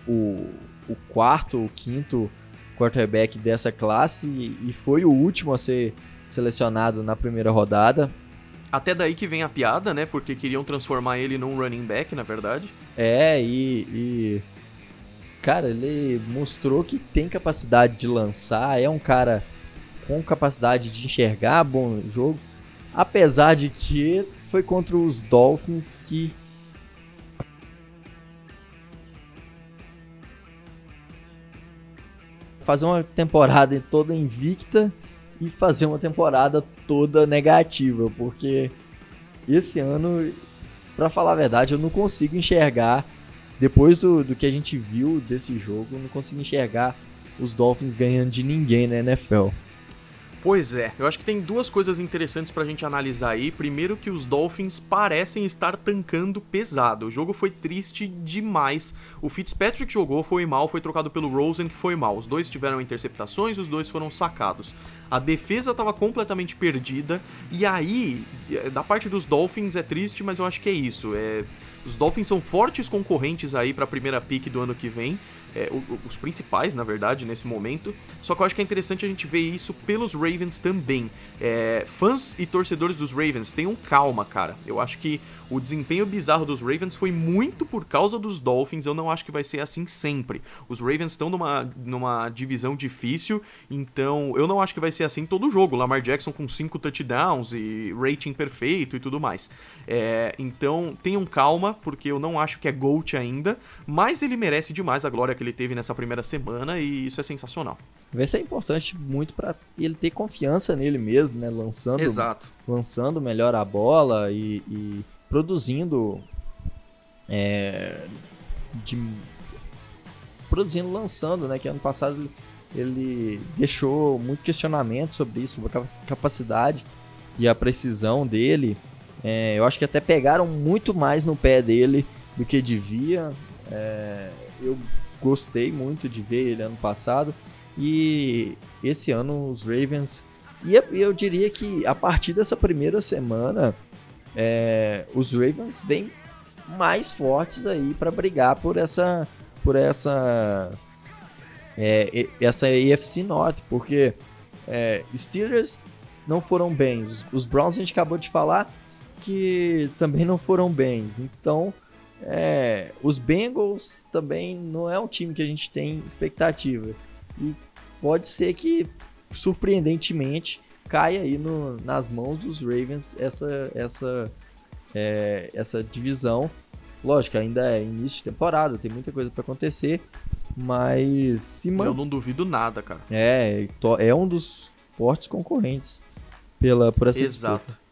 o, o quarto, o quinto quarterback dessa classe e foi o último a ser selecionado na primeira rodada. Até daí que vem a piada, né? Porque queriam transformar ele num running back, na verdade. É, e, e. Cara, ele mostrou que tem capacidade de lançar, é um cara com capacidade de enxergar bom jogo. Apesar de que foi contra os Dolphins que fazer uma temporada toda invicta e fazer uma temporada toda negativa, porque esse ano, para falar a verdade, eu não consigo enxergar, depois do, do que a gente viu desse jogo, eu não consigo enxergar os Dolphins ganhando de ninguém na NFL. Pois é, eu acho que tem duas coisas interessantes pra gente analisar aí. Primeiro que os Dolphins parecem estar tancando pesado. O jogo foi triste demais. O Fitzpatrick jogou, foi mal, foi trocado pelo Rosen, que foi mal. Os dois tiveram interceptações, os dois foram sacados. A defesa estava completamente perdida. E aí, eh, da parte dos Dolphins é triste, mas eu acho que é isso. É, os Dolphins são fortes concorrentes aí para a primeira pick do ano que vem é, os principais, na verdade, nesse momento. Só que eu acho que é interessante a gente ver isso pelos Ravens também. É, fãs e torcedores dos Ravens, tenham calma, cara. Eu acho que o desempenho bizarro dos Ravens foi muito por causa dos Dolphins. Eu não acho que vai ser assim sempre. Os Ravens estão numa, numa divisão difícil, então eu não acho que vai ser assim todo jogo. Lamar Jackson com 5 touchdowns e rating perfeito e tudo mais. É, então tenham calma, porque eu não acho que é GOAT ainda, mas ele merece demais a glória que ele teve nessa primeira semana e isso é sensacional. Vai ser importante muito para ele ter confiança nele mesmo, né? Lançando, Exato. lançando melhor a bola e, e produzindo, é, de, produzindo, lançando, né? Que ano passado ele deixou muito questionamento sobre isso, sobre a capacidade e a precisão dele. É, eu acho que até pegaram muito mais no pé dele do que devia. É, eu gostei muito de ver ele ano passado. E esse ano os Ravens. E eu diria que a partir dessa primeira semana, é, os Ravens vêm mais fortes aí para brigar por essa. Por essa. É, essa AFC North, porque é, Steelers não foram bens. Os Browns a gente acabou de falar que também não foram bens. Então, é, os Bengals também não é um time que a gente tem expectativa. E pode ser que, surpreendentemente, caia aí no, nas mãos dos Ravens essa, essa, é, essa divisão. Lógico, ainda é início de temporada, tem muita coisa para acontecer, mas se man... Eu não duvido nada, cara. É, é um dos fortes concorrentes pela, por essa Exato. Disputa.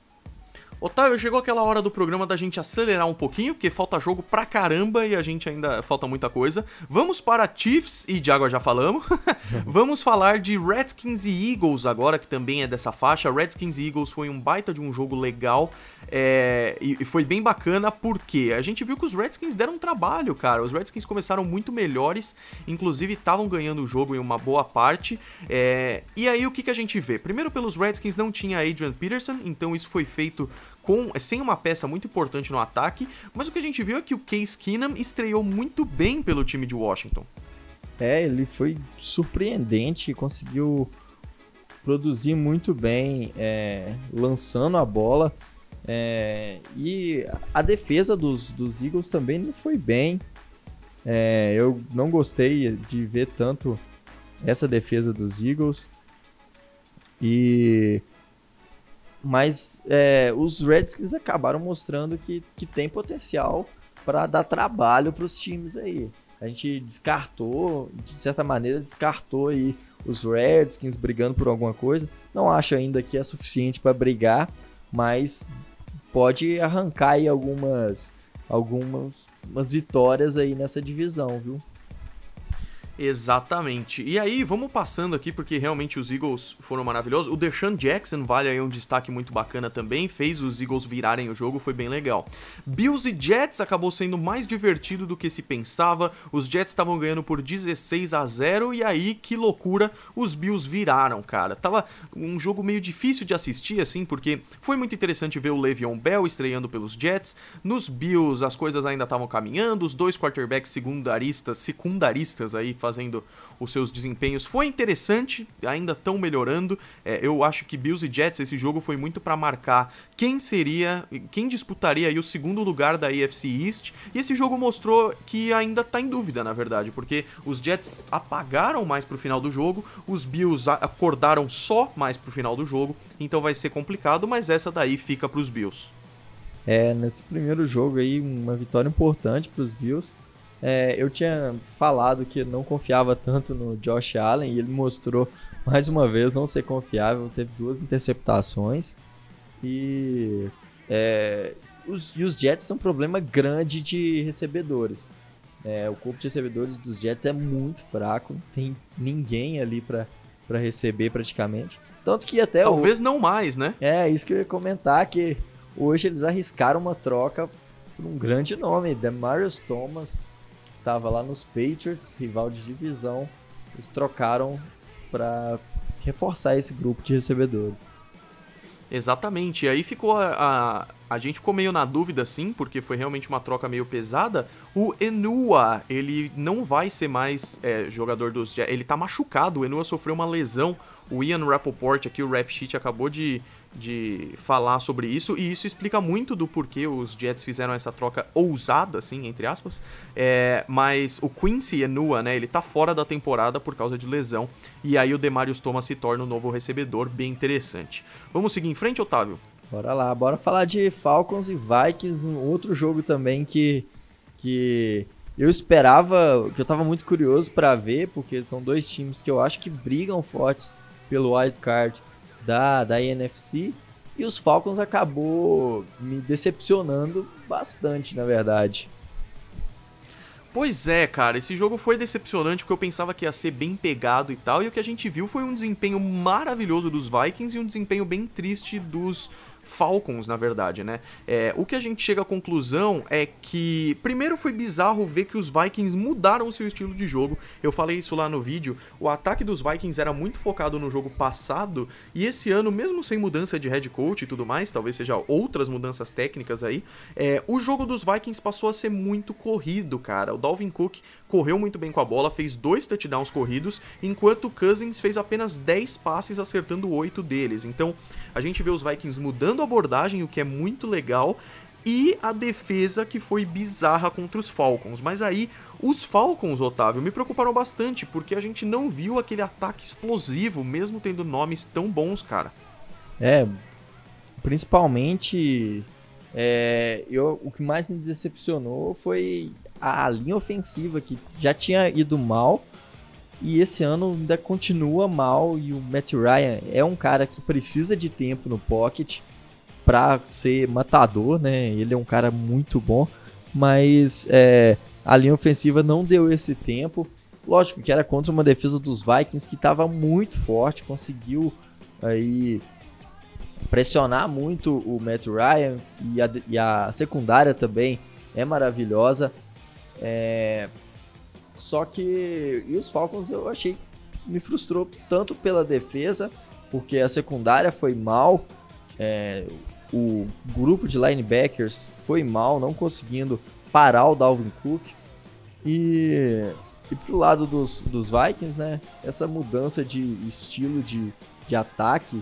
Otávio, chegou aquela hora do programa da gente acelerar um pouquinho, porque falta jogo pra caramba e a gente ainda falta muita coisa. Vamos para Chiefs e Jaguar já falamos. Vamos falar de Redskins e Eagles agora, que também é dessa faixa. Redskins e Eagles foi um baita de um jogo legal. É, e, e, foi bem bacana porque a gente viu que os Redskins deram um trabalho, cara. Os Redskins começaram muito melhores, inclusive estavam ganhando o jogo em uma boa parte. É, e aí o que, que a gente vê? Primeiro, pelos Redskins não tinha Adrian Peterson, então isso foi feito com sem uma peça muito importante no ataque. Mas o que a gente viu é que o Case Keenum estreou muito bem pelo time de Washington. É, ele foi surpreendente, conseguiu produzir muito bem, é, lançando a bola. É, e a defesa dos, dos Eagles também não foi bem. É, eu não gostei de ver tanto essa defesa dos Eagles. E mas é, os Redskins acabaram mostrando que, que tem potencial para dar trabalho para os times aí. A gente descartou, de certa maneira, descartou aí os Redskins brigando por alguma coisa. Não acho ainda que é suficiente para brigar, mas pode arrancar aí algumas algumas umas vitórias aí nessa divisão, viu? Exatamente. E aí, vamos passando aqui, porque realmente os Eagles foram maravilhosos. O Deshaun Jackson vale aí um destaque muito bacana também, fez os Eagles virarem o jogo, foi bem legal. Bills e Jets acabou sendo mais divertido do que se pensava. Os Jets estavam ganhando por 16 a 0 e aí, que loucura, os Bills viraram, cara. Tava um jogo meio difícil de assistir, assim, porque foi muito interessante ver o Le'Veon Bell estreando pelos Jets. Nos Bills, as coisas ainda estavam caminhando, os dois quarterbacks secundaristas, secundaristas aí fazendo os seus desempenhos. Foi interessante, ainda estão melhorando. É, eu acho que Bills e Jets, esse jogo foi muito para marcar quem seria, quem disputaria aí o segundo lugar da AFC East. E esse jogo mostrou que ainda tá em dúvida, na verdade, porque os Jets apagaram mais pro final do jogo, os Bills acordaram só mais pro final do jogo, então vai ser complicado, mas essa daí fica pros Bills. É, nesse primeiro jogo aí, uma vitória importante para os Bills. É, eu tinha falado que não confiava tanto no Josh Allen e ele mostrou mais uma vez não ser confiável. Teve duas interceptações e, é, os, e os Jets têm um problema grande de recebedores. É, o corpo de recebedores dos Jets é muito fraco, não tem ninguém ali para receber praticamente. Tanto que até. Talvez o... não mais, né? É, isso que eu ia comentar, que hoje eles arriscaram uma troca por um grande nome, Demarius Thomas estava lá nos Patriots, rival de divisão, eles trocaram para reforçar esse grupo de recebedores. Exatamente, e aí ficou a, a, a, gente ficou meio na dúvida assim, porque foi realmente uma troca meio pesada. O Enua, ele não vai ser mais é, jogador dos ele tá machucado, o Enua sofreu uma lesão. O Ian Rappaport aqui, o Rap Sheet, acabou de de falar sobre isso, e isso explica muito do porquê os Jets fizeram essa troca ousada, assim, entre aspas. É, mas o Quincy Enua, né, ele tá fora da temporada por causa de lesão, e aí o Demarius Thomas se torna um novo recebedor, bem interessante. Vamos seguir em frente, Otávio? Bora lá, bora falar de Falcons e Vikings, um outro jogo também que, que eu esperava, que eu tava muito curioso para ver, porque são dois times que eu acho que brigam fortes pelo wild card da, da NFC. E os Falcons acabou me decepcionando bastante, na verdade. Pois é, cara, esse jogo foi decepcionante porque eu pensava que ia ser bem pegado e tal, e o que a gente viu foi um desempenho maravilhoso dos Vikings e um desempenho bem triste dos Falcons, na verdade, né? É, o que a gente chega à conclusão é que, primeiro, foi bizarro ver que os Vikings mudaram o seu estilo de jogo. Eu falei isso lá no vídeo. O ataque dos Vikings era muito focado no jogo passado, e esse ano, mesmo sem mudança de head coach e tudo mais, talvez seja outras mudanças técnicas aí, é, o jogo dos Vikings passou a ser muito corrido, cara. O Dalvin Cook correu muito bem com a bola, fez dois touchdowns corridos, enquanto o Cousins fez apenas 10 passes, acertando 8 deles. Então, a gente vê os Vikings mudando a abordagem, o que é muito legal, e a defesa que foi bizarra contra os Falcons. Mas aí, os Falcons, Otávio, me preocuparam bastante, porque a gente não viu aquele ataque explosivo, mesmo tendo nomes tão bons, cara. É, principalmente, é, eu, o que mais me decepcionou foi a linha ofensiva, que já tinha ido mal, e esse ano ainda continua mal, e o Matt Ryan é um cara que precisa de tempo no pocket, para ser matador, né? Ele é um cara muito bom, mas é, a linha ofensiva não deu esse tempo. Lógico que era contra uma defesa dos Vikings que estava muito forte, conseguiu aí pressionar muito o Matt Ryan e a, e a secundária também é maravilhosa. É, só que e os Falcons eu achei me frustrou tanto pela defesa, porque a secundária foi mal. É, o grupo de linebackers foi mal, não conseguindo parar o Dalvin Cook. E, e pro lado dos, dos Vikings, né? Essa mudança de estilo de, de ataque,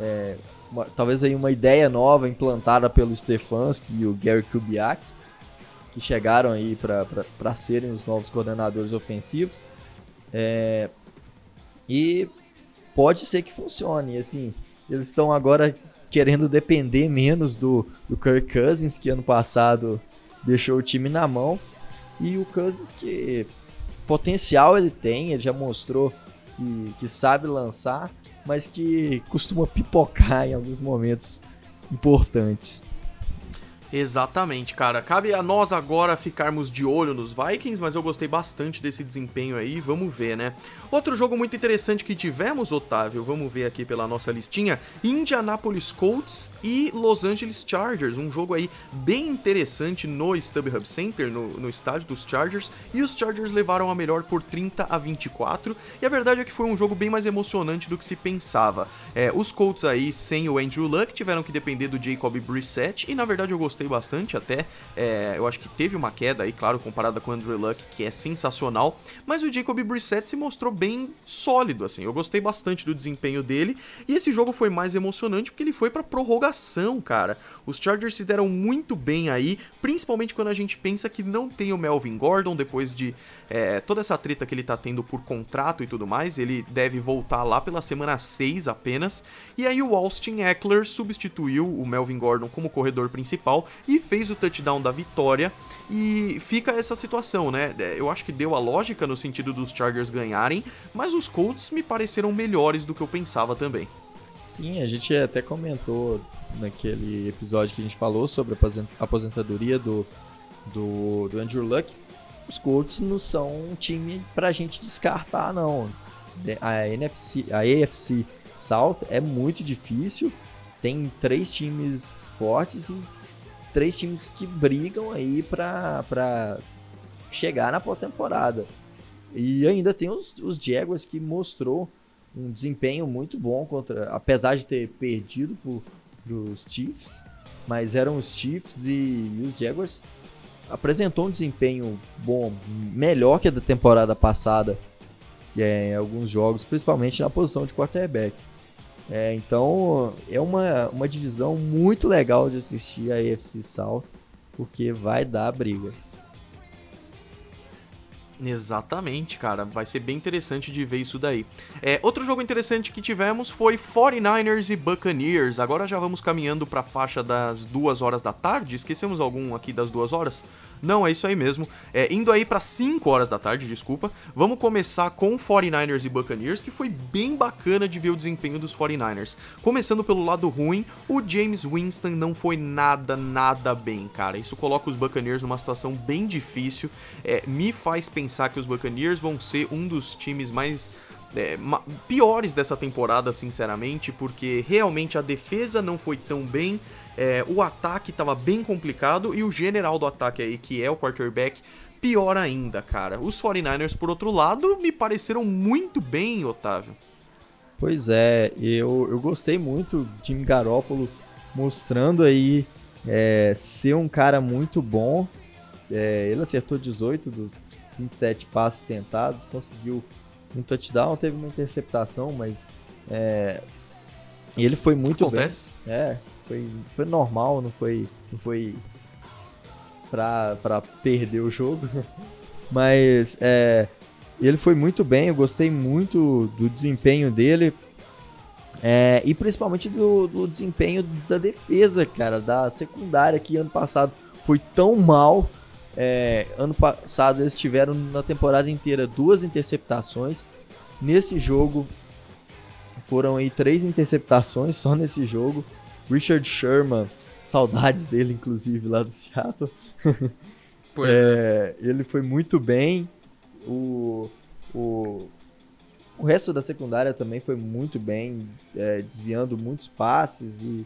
é, uma, talvez aí uma ideia nova implantada pelo Stefanski e o Gary Kubiak, que chegaram aí para serem os novos coordenadores ofensivos. É, e pode ser que funcione. Assim, eles estão agora querendo depender menos do, do Kirk Cousins, que ano passado deixou o time na mão. E o Cousins que potencial ele tem, ele já mostrou que, que sabe lançar, mas que costuma pipocar em alguns momentos importantes. Exatamente, cara. Cabe a nós agora ficarmos de olho nos Vikings, mas eu gostei bastante desse desempenho aí, vamos ver, né? Outro jogo muito interessante que tivemos, Otávio, vamos ver aqui pela nossa listinha, Indianapolis Colts e Los Angeles Chargers, um jogo aí bem interessante no StubHub Center, no, no estádio dos Chargers, e os Chargers levaram a melhor por 30 a 24, e a verdade é que foi um jogo bem mais emocionante do que se pensava. É, os Colts aí, sem o Andrew Luck, tiveram que depender do Jacob Brissett, e na verdade eu gostei gostei bastante até. É, eu acho que teve uma queda aí, claro, comparada com o Andrew Luck, que é sensacional. Mas o Jacob Brissett se mostrou bem sólido, assim. Eu gostei bastante do desempenho dele. E esse jogo foi mais emocionante porque ele foi pra prorrogação, cara. Os Chargers se deram muito bem aí, principalmente quando a gente pensa que não tem o Melvin Gordon depois de é, toda essa treta que ele tá tendo por contrato e tudo mais. Ele deve voltar lá pela semana 6 apenas. E aí o Austin Eckler substituiu o Melvin Gordon como corredor principal e fez o touchdown da vitória. E fica essa situação, né? É, eu acho que deu a lógica no sentido dos Chargers ganharem, mas os Colts me pareceram melhores do que eu pensava também. Sim, a gente até comentou naquele episódio que a gente falou sobre a aposentadoria do, do, do Andrew Luck. Os Colts não são um time pra gente descartar, não. A NFC, a AFC South é muito difícil. Tem três times fortes e três times que brigam aí pra, chegar na pós-temporada. E ainda tem os, os Jaguars que mostrou um desempenho muito bom contra, apesar de ter perdido para os Chiefs, mas eram os Chiefs e, e, os Jaguars apresentou um desempenho bom, melhor que a da temporada passada, que é em alguns jogos, principalmente na posição de quarterback. É, então é uma, uma divisão muito legal de assistir a AFC South, porque vai dar briga. Exatamente, cara. Vai ser bem interessante de ver isso daí. É, outro jogo interessante que tivemos foi 49ers e Buccaneers. Agora já vamos caminhando para a faixa das duas horas da tarde. Esquecemos algum aqui das duas horas? Não, é isso aí mesmo. É, indo aí para 5 horas da tarde, desculpa. Vamos começar com 49ers e Buccaneers, que foi bem bacana de ver o desempenho dos 49ers. Começando pelo lado ruim, o James Winston não foi nada, nada bem, cara. Isso coloca os Buccaneers numa situação bem difícil. É, me faz pensar que os Buccaneers vão ser um dos times mais é, piores dessa temporada, sinceramente, porque realmente a defesa não foi tão bem é, o ataque estava bem complicado e o general do ataque aí, que é o quarterback, pior ainda, cara. Os 49ers, por outro lado, me pareceram muito bem, Otávio. Pois é, eu, eu gostei muito de Jimmy Garoppolo mostrando aí é, ser um cara muito bom. É, ele acertou 18 dos 27 passes tentados, conseguiu um touchdown, teve uma interceptação, mas é, ele foi muito Acontece. bem. É, foi, foi normal, não foi, não foi pra, pra perder o jogo. Mas é, ele foi muito bem, eu gostei muito do desempenho dele. É, e principalmente do, do desempenho da defesa, cara, da secundária que ano passado foi tão mal. É, ano passado eles tiveram na temporada inteira duas interceptações. Nesse jogo foram aí três interceptações só nesse jogo. Richard Sherman, saudades dele, inclusive, lá do Seattle. Pois é, é. Ele foi muito bem. O, o, o resto da secundária também foi muito bem, é, desviando muitos passes e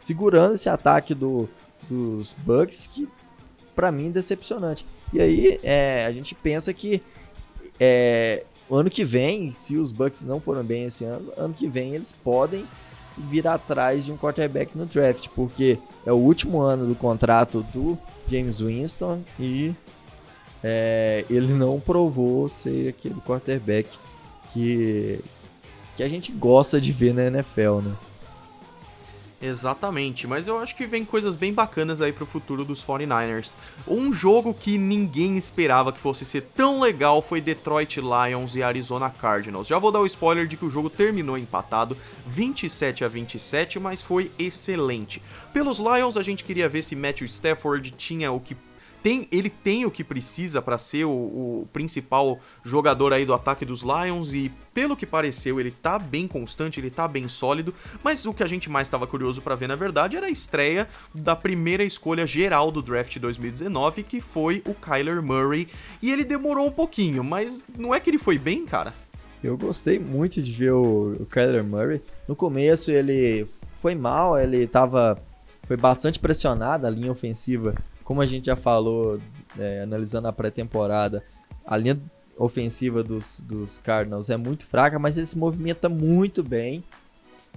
segurando esse ataque do, dos Bucks, que para mim é decepcionante. E aí é, a gente pensa que é, ano que vem, se os Bucks não foram bem esse ano, ano que vem eles podem vir atrás de um quarterback no draft, porque é o último ano do contrato do James Winston e é, ele não provou ser aquele quarterback que, que a gente gosta de ver na NFL, né? Exatamente, mas eu acho que vem coisas bem bacanas aí pro futuro dos 49ers. Um jogo que ninguém esperava que fosse ser tão legal foi Detroit Lions e Arizona Cardinals. Já vou dar o spoiler de que o jogo terminou empatado, 27 a 27, mas foi excelente. Pelos Lions, a gente queria ver se Matthew Stafford tinha o que tem, ele tem o que precisa para ser o, o, principal jogador aí do ataque dos Lions e pelo que pareceu ele tá bem constante, ele tá bem sólido, mas o que a gente mais estava curioso para ver na verdade era a estreia da primeira escolha geral do draft 2019, que foi o Kyler Murray, e ele demorou um pouquinho, mas não é que ele foi bem, cara? Eu gostei muito de ver o, o Kyler Murray. No começo ele foi mal, ele tava foi bastante pressionado a linha ofensiva como a gente já falou, é, analisando a pré-temporada, a linha ofensiva dos, dos Cardinals é muito fraca, mas ele se movimenta muito bem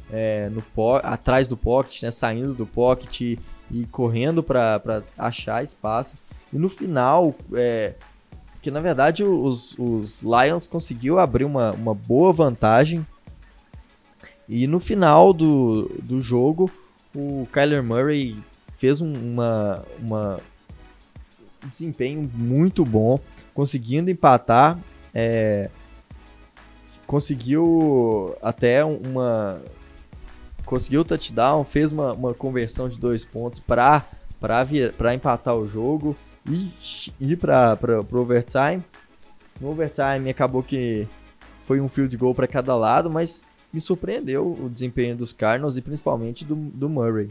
é, no atrás do pocket, né, saindo do pocket e, e correndo para achar espaço. E no final, é, que na verdade os, os Lions conseguiu abrir uma, uma boa vantagem. E no final do, do jogo, o Kyler Murray fez um, uma, uma, um desempenho muito bom, conseguindo empatar, é, conseguiu até uma conseguiu o touchdown, fez uma, uma conversão de dois pontos para empatar o jogo e ir para o overtime. No overtime acabou que foi um field goal para cada lado, mas me surpreendeu o desempenho dos Cardinals e principalmente do, do Murray.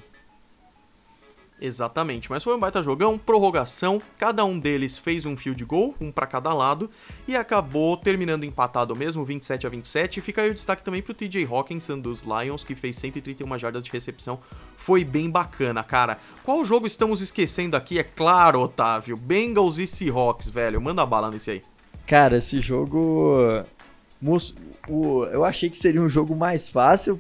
Exatamente, mas foi um baita jogão, prorrogação, cada um deles fez um field goal, um para cada lado, e acabou terminando empatado mesmo, 27 a 27. E fica aí o destaque também pro TJ Hawkinson dos Lions, que fez 131 jardas de recepção. Foi bem bacana, cara. Qual jogo estamos esquecendo aqui? É claro, Otávio, Bengals e Seahawks, velho. Manda bala nesse aí. Cara, esse jogo eu achei que seria um jogo mais fácil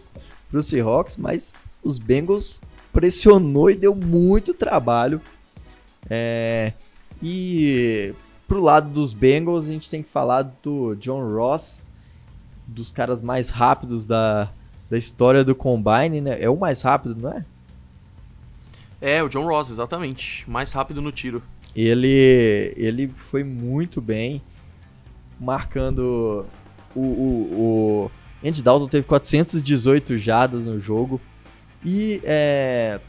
pro Seahawks, mas os Bengals pressionou e deu muito trabalho. É, e pro lado dos Bengals, a gente tem que falar do John Ross, dos caras mais rápidos da, da história do Combine, né? É o mais rápido, não é? É, o John Ross, exatamente. Mais rápido no tiro. Ele, ele foi muito bem, marcando o, o, o Andy Dalton teve 418 jadas no jogo. E, é,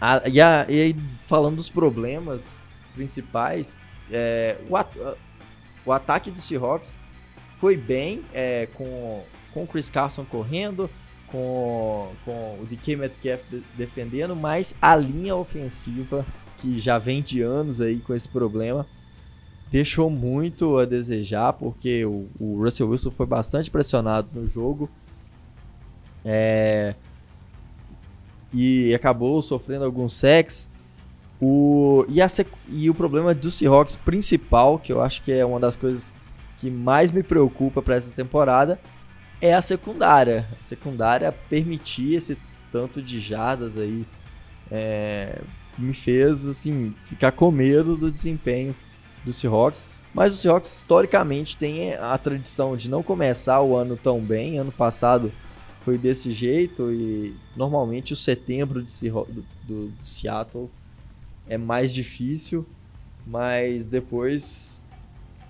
a, e, a, e aí, falando dos problemas principais, é, o, at, o ataque do Seahawks foi bem é, com, com o Chris Carson correndo, com, com o DK Metcalf defendendo, mas a linha ofensiva, que já vem de anos aí com esse problema, deixou muito a desejar, porque o, o Russell Wilson foi bastante pressionado no jogo. É, e acabou sofrendo alguns sacks. O, e, a, e o problema do Seahawks principal, que eu acho que é uma das coisas que mais me preocupa para essa temporada, é a secundária. A secundária permitir esse tanto de jadas aí é, me fez assim ficar com medo do desempenho do Seahawks. Mas o Seahawks historicamente tem a tradição de não começar o ano tão bem. Ano passado foi desse jeito e normalmente o setembro de, do, do Seattle é mais difícil, mas depois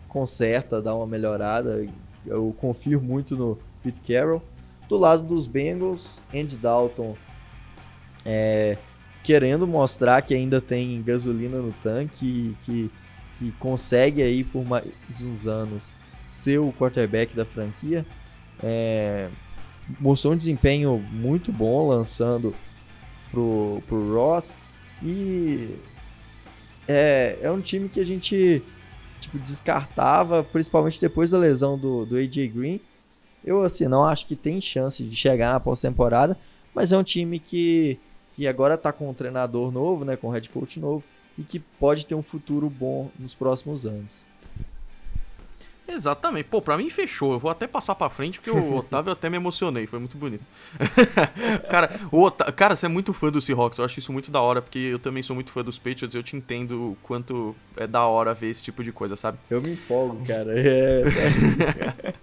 conserta, dá uma melhorada. Eu confio muito no Pete Carroll. Do lado dos Bengals, Andy Dalton é, querendo mostrar que ainda tem gasolina no tanque que, que consegue aí por mais uns anos ser o quarterback da franquia. É, mostrou um desempenho muito bom lançando pro, pro Ross. E é, é um time que a gente tipo, descartava, principalmente depois da lesão do, do AJ Green. Eu assim não acho que tem chance de chegar na pós-temporada, mas é um time que, que agora está com um treinador novo, né, com um head coach novo, e que pode ter um futuro bom nos próximos anos. Exatamente. Pô, pra mim fechou. Eu vou até passar pra frente porque o Otávio até me emocionei. Foi muito bonito. cara, o Otávio, cara, você é muito fã do Seahawks. Eu acho isso muito da hora porque eu também sou muito fã dos Patriots. Eu te entendo o quanto é da hora ver esse tipo de coisa, sabe? Eu me empolgo, cara. É.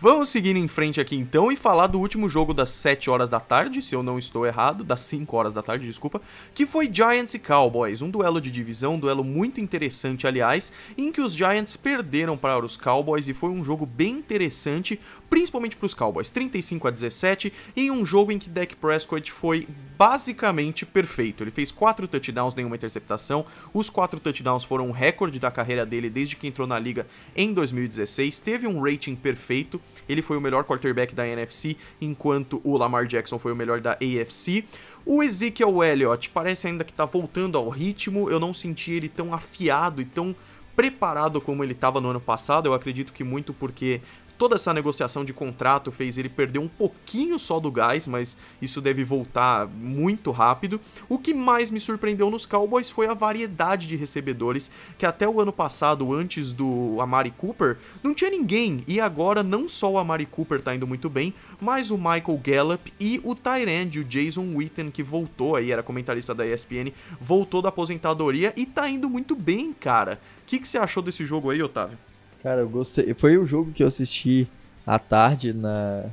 Vamos seguir em frente aqui então e falar do último jogo das 7 horas da tarde, se eu não estou errado, das 5 horas da tarde, desculpa, que foi Giants e Cowboys, um duelo de divisão, um duelo muito interessante, aliás, em que os Giants perderam para os Cowboys e foi um jogo bem interessante principalmente para os Cowboys, 35 a 17, em um jogo em que Dak Prescott foi basicamente perfeito. Ele fez quatro touchdowns, nenhuma interceptação. Os quatro touchdowns foram o recorde da carreira dele desde que entrou na liga em 2016. Teve um rating perfeito. Ele foi o melhor quarterback da NFC, enquanto o Lamar Jackson foi o melhor da AFC. O Ezekiel Elliott parece ainda que está voltando ao ritmo. Eu não senti ele tão afiado e tão preparado como ele estava no ano passado. Eu acredito que muito porque toda essa negociação de contrato fez ele perder um pouquinho só do gás, mas isso deve voltar muito rápido. O que mais me surpreendeu nos Cowboys foi a variedade de recebedores, que até o ano passado, antes do Amari Cooper, não tinha ninguém. E agora não só o Amari Cooper tá indo muito bem, mas o Michael Gallup e o Tyrande, o Jason Witten, que voltou aí, era comentarista da ESPN, voltou da aposentadoria e tá indo muito bem, cara. O que, que você achou desse jogo aí, Otávio? Cara, eu gostei. Foi o jogo que eu assisti à tarde na,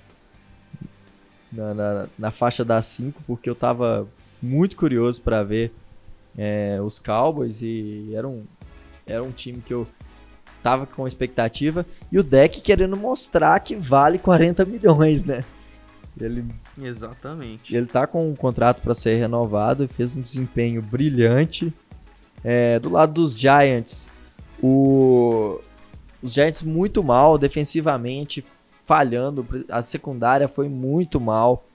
na, na, na faixa das 5, porque eu tava muito curioso para ver é, os Cowboys e era um, era um time que eu tava com expectativa. E o deck querendo mostrar que vale 40 milhões, né? Ele, Exatamente. Ele tá com um contrato para ser renovado e fez um desempenho brilhante. É, do lado dos Giants, o, Giants muito mal defensivamente, falhando. A secundária foi muito mal.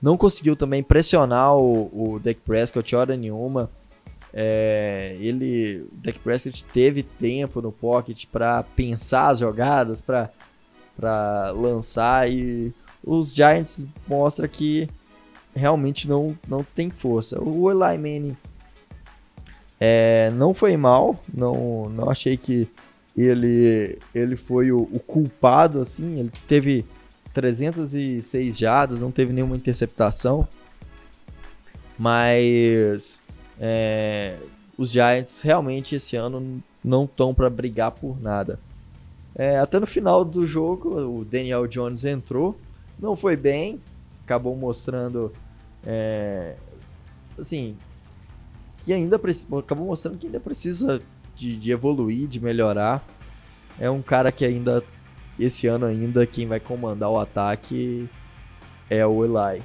Não conseguiu também pressionar o, o Dak Prescott hora nenhuma. É, ele, o Prescott teve tempo no pocket para pensar as jogadas, para lançar e os Giants mostra que realmente não, não tem força. O Eli Manning é, não foi mal, não, não achei que ele, ele foi o, o, culpado, assim, ele teve 306 jardas, não teve nenhuma interceptação, mas é, os Giants realmente esse ano não estão para brigar por nada. É, até no final do jogo, o Daniel Jones entrou, não foi bem, acabou mostrando, é, assim, que ainda acabou mostrando que ainda precisa de, de evoluir, de melhorar. É um cara que ainda, esse ano ainda, quem vai comandar o ataque é o Eli.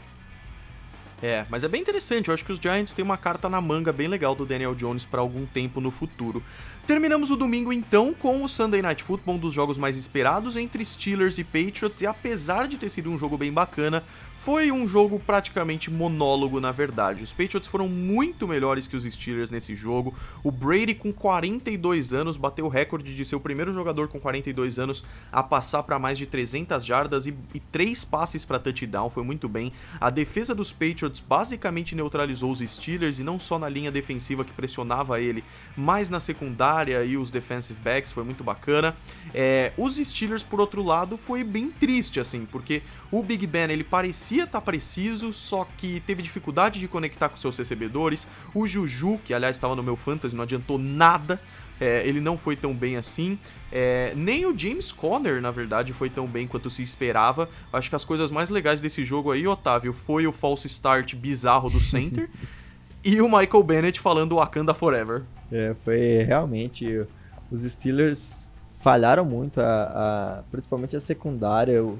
É, mas é bem interessante. Eu acho que os Giants têm uma carta na manga bem legal do Daniel Jones para algum tempo no futuro. Terminamos o domingo então com o Sunday Night Football, um dos jogos mais esperados entre Steelers e Patriots, e apesar de ter sido um jogo bem bacana, foi um jogo praticamente monólogo, na verdade. Os Patriots foram muito melhores que os Steelers nesse jogo. O Brady, com 42 anos, bateu o recorde de ser o primeiro jogador com 42 anos a passar para mais de 300 jardas e, e 3 passes para touchdown. Foi muito bem. A defesa dos Patriots basicamente neutralizou os Steelers e não só na linha defensiva que pressionava ele, mas na secundária e os defensive backs. Foi muito bacana. É, os Steelers, por outro lado, foi bem triste, assim, porque o Big Ben ele parecia parecia estar tá preciso, só que teve dificuldade de conectar com seus recebedores. O Juju, que aliás estava no meu fantasy, não adiantou nada. É, ele não foi tão bem assim. É, nem o James Conner, na verdade, foi tão bem quanto se esperava. Acho que as coisas mais legais desse jogo aí, Otávio, foi o false start bizarro do center e o Michael Bennett falando Wakanda Forever. É, foi realmente. Os Steelers falharam muito, a, a principalmente a secundária. Eu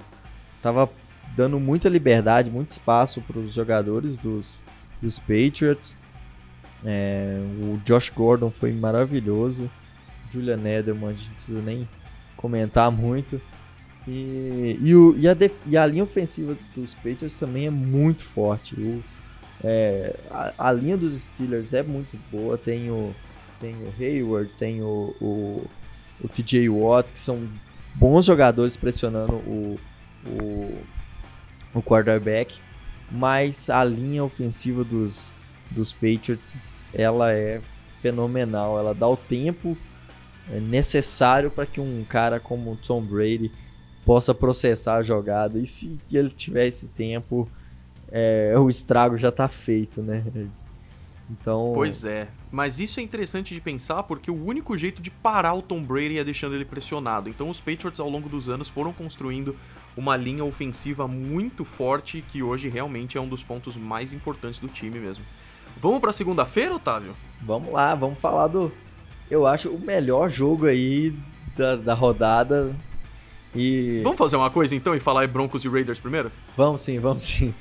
tava dando muita liberdade, muito espaço para os jogadores dos, dos Patriots. É, o Josh Gordon foi maravilhoso. Julian Edelman, a gente não precisa nem comentar muito. E, e, o, e, a, def, e a linha ofensiva dos Patriots também é muito forte. O, é, a, a, linha dos Steelers é muito boa. Tem o, tem o Hayward, tem o, o, o TJ Watt, que são bons jogadores pressionando o, o, o quarterback, mas a linha ofensiva dos, dos Patriots ela é fenomenal. Ela dá o tempo é, necessário para que um cara como o Tom Brady possa processar a jogada. E se ele tiver esse tempo, é, o estrago já está feito, né? Então. Pois é. Mas isso é interessante de pensar porque o único jeito de parar o Tom Brady é deixando ele pressionado. Então os Patriots ao longo dos anos foram construindo uma linha ofensiva muito forte que hoje realmente é um dos pontos mais importantes do time mesmo. Vamos para segunda-feira, Otávio? Vamos lá, vamos falar do. Eu acho o melhor jogo aí da, da rodada E... Vamos fazer uma coisa então e falar Broncos e Raiders primeiro? Vamos sim, vamos sim.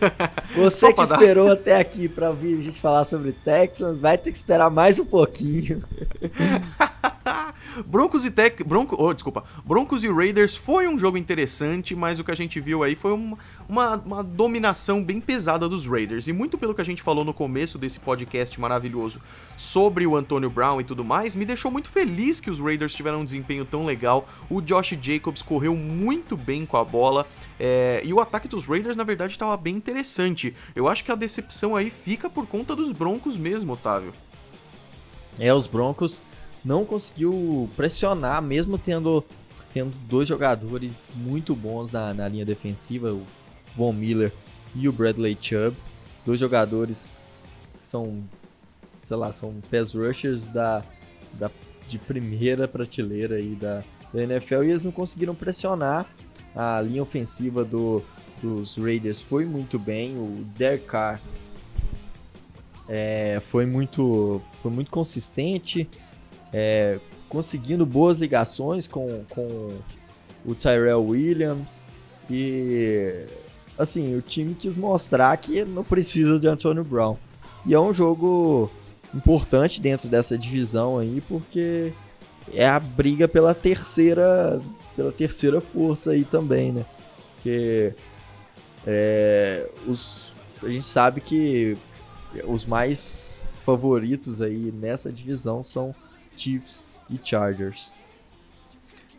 Você que esperou até aqui pra ouvir a gente falar sobre Texans, vai ter que esperar mais um pouquinho. Broncos e Tech, Bronco, oh, desculpa, Broncos e Raiders foi um jogo interessante, mas o que a gente viu aí foi uma, uma, uma, dominação bem pesada dos Raiders. E muito pelo que a gente falou no começo desse podcast maravilhoso sobre o Antonio Brown e tudo mais, me deixou muito feliz que os Raiders tiveram um desempenho tão legal. O Josh Jacobs correu muito bem com a bola é, e o ataque dos Raiders, na verdade, estava bem interessante. Eu acho que a decepção aí fica por conta dos Broncos mesmo, Otávio. É, os Broncos não conseguiu pressionar, mesmo tendo, tendo dois jogadores muito bons na, na linha defensiva, o Von Miller e o Bradley Chubb. Dois jogadores que são, sei lá, são pass rushers da, da, de primeira prateleira aí da, da NFL e eles não conseguiram pressionar. A linha ofensiva do, dos Raiders foi muito bem, o Derek Carr é, foi muito foi muito consistente é, conseguindo boas ligações com, com o Tyrell Williams e assim, o time quis mostrar que não precisa de Antonio Brown. E é um jogo importante dentro dessa divisão aí, porque é a briga pela terceira pela terceira força aí também, né? Porque é, os, a gente sabe que os mais favoritos aí nessa divisão são Chiefs e Chargers.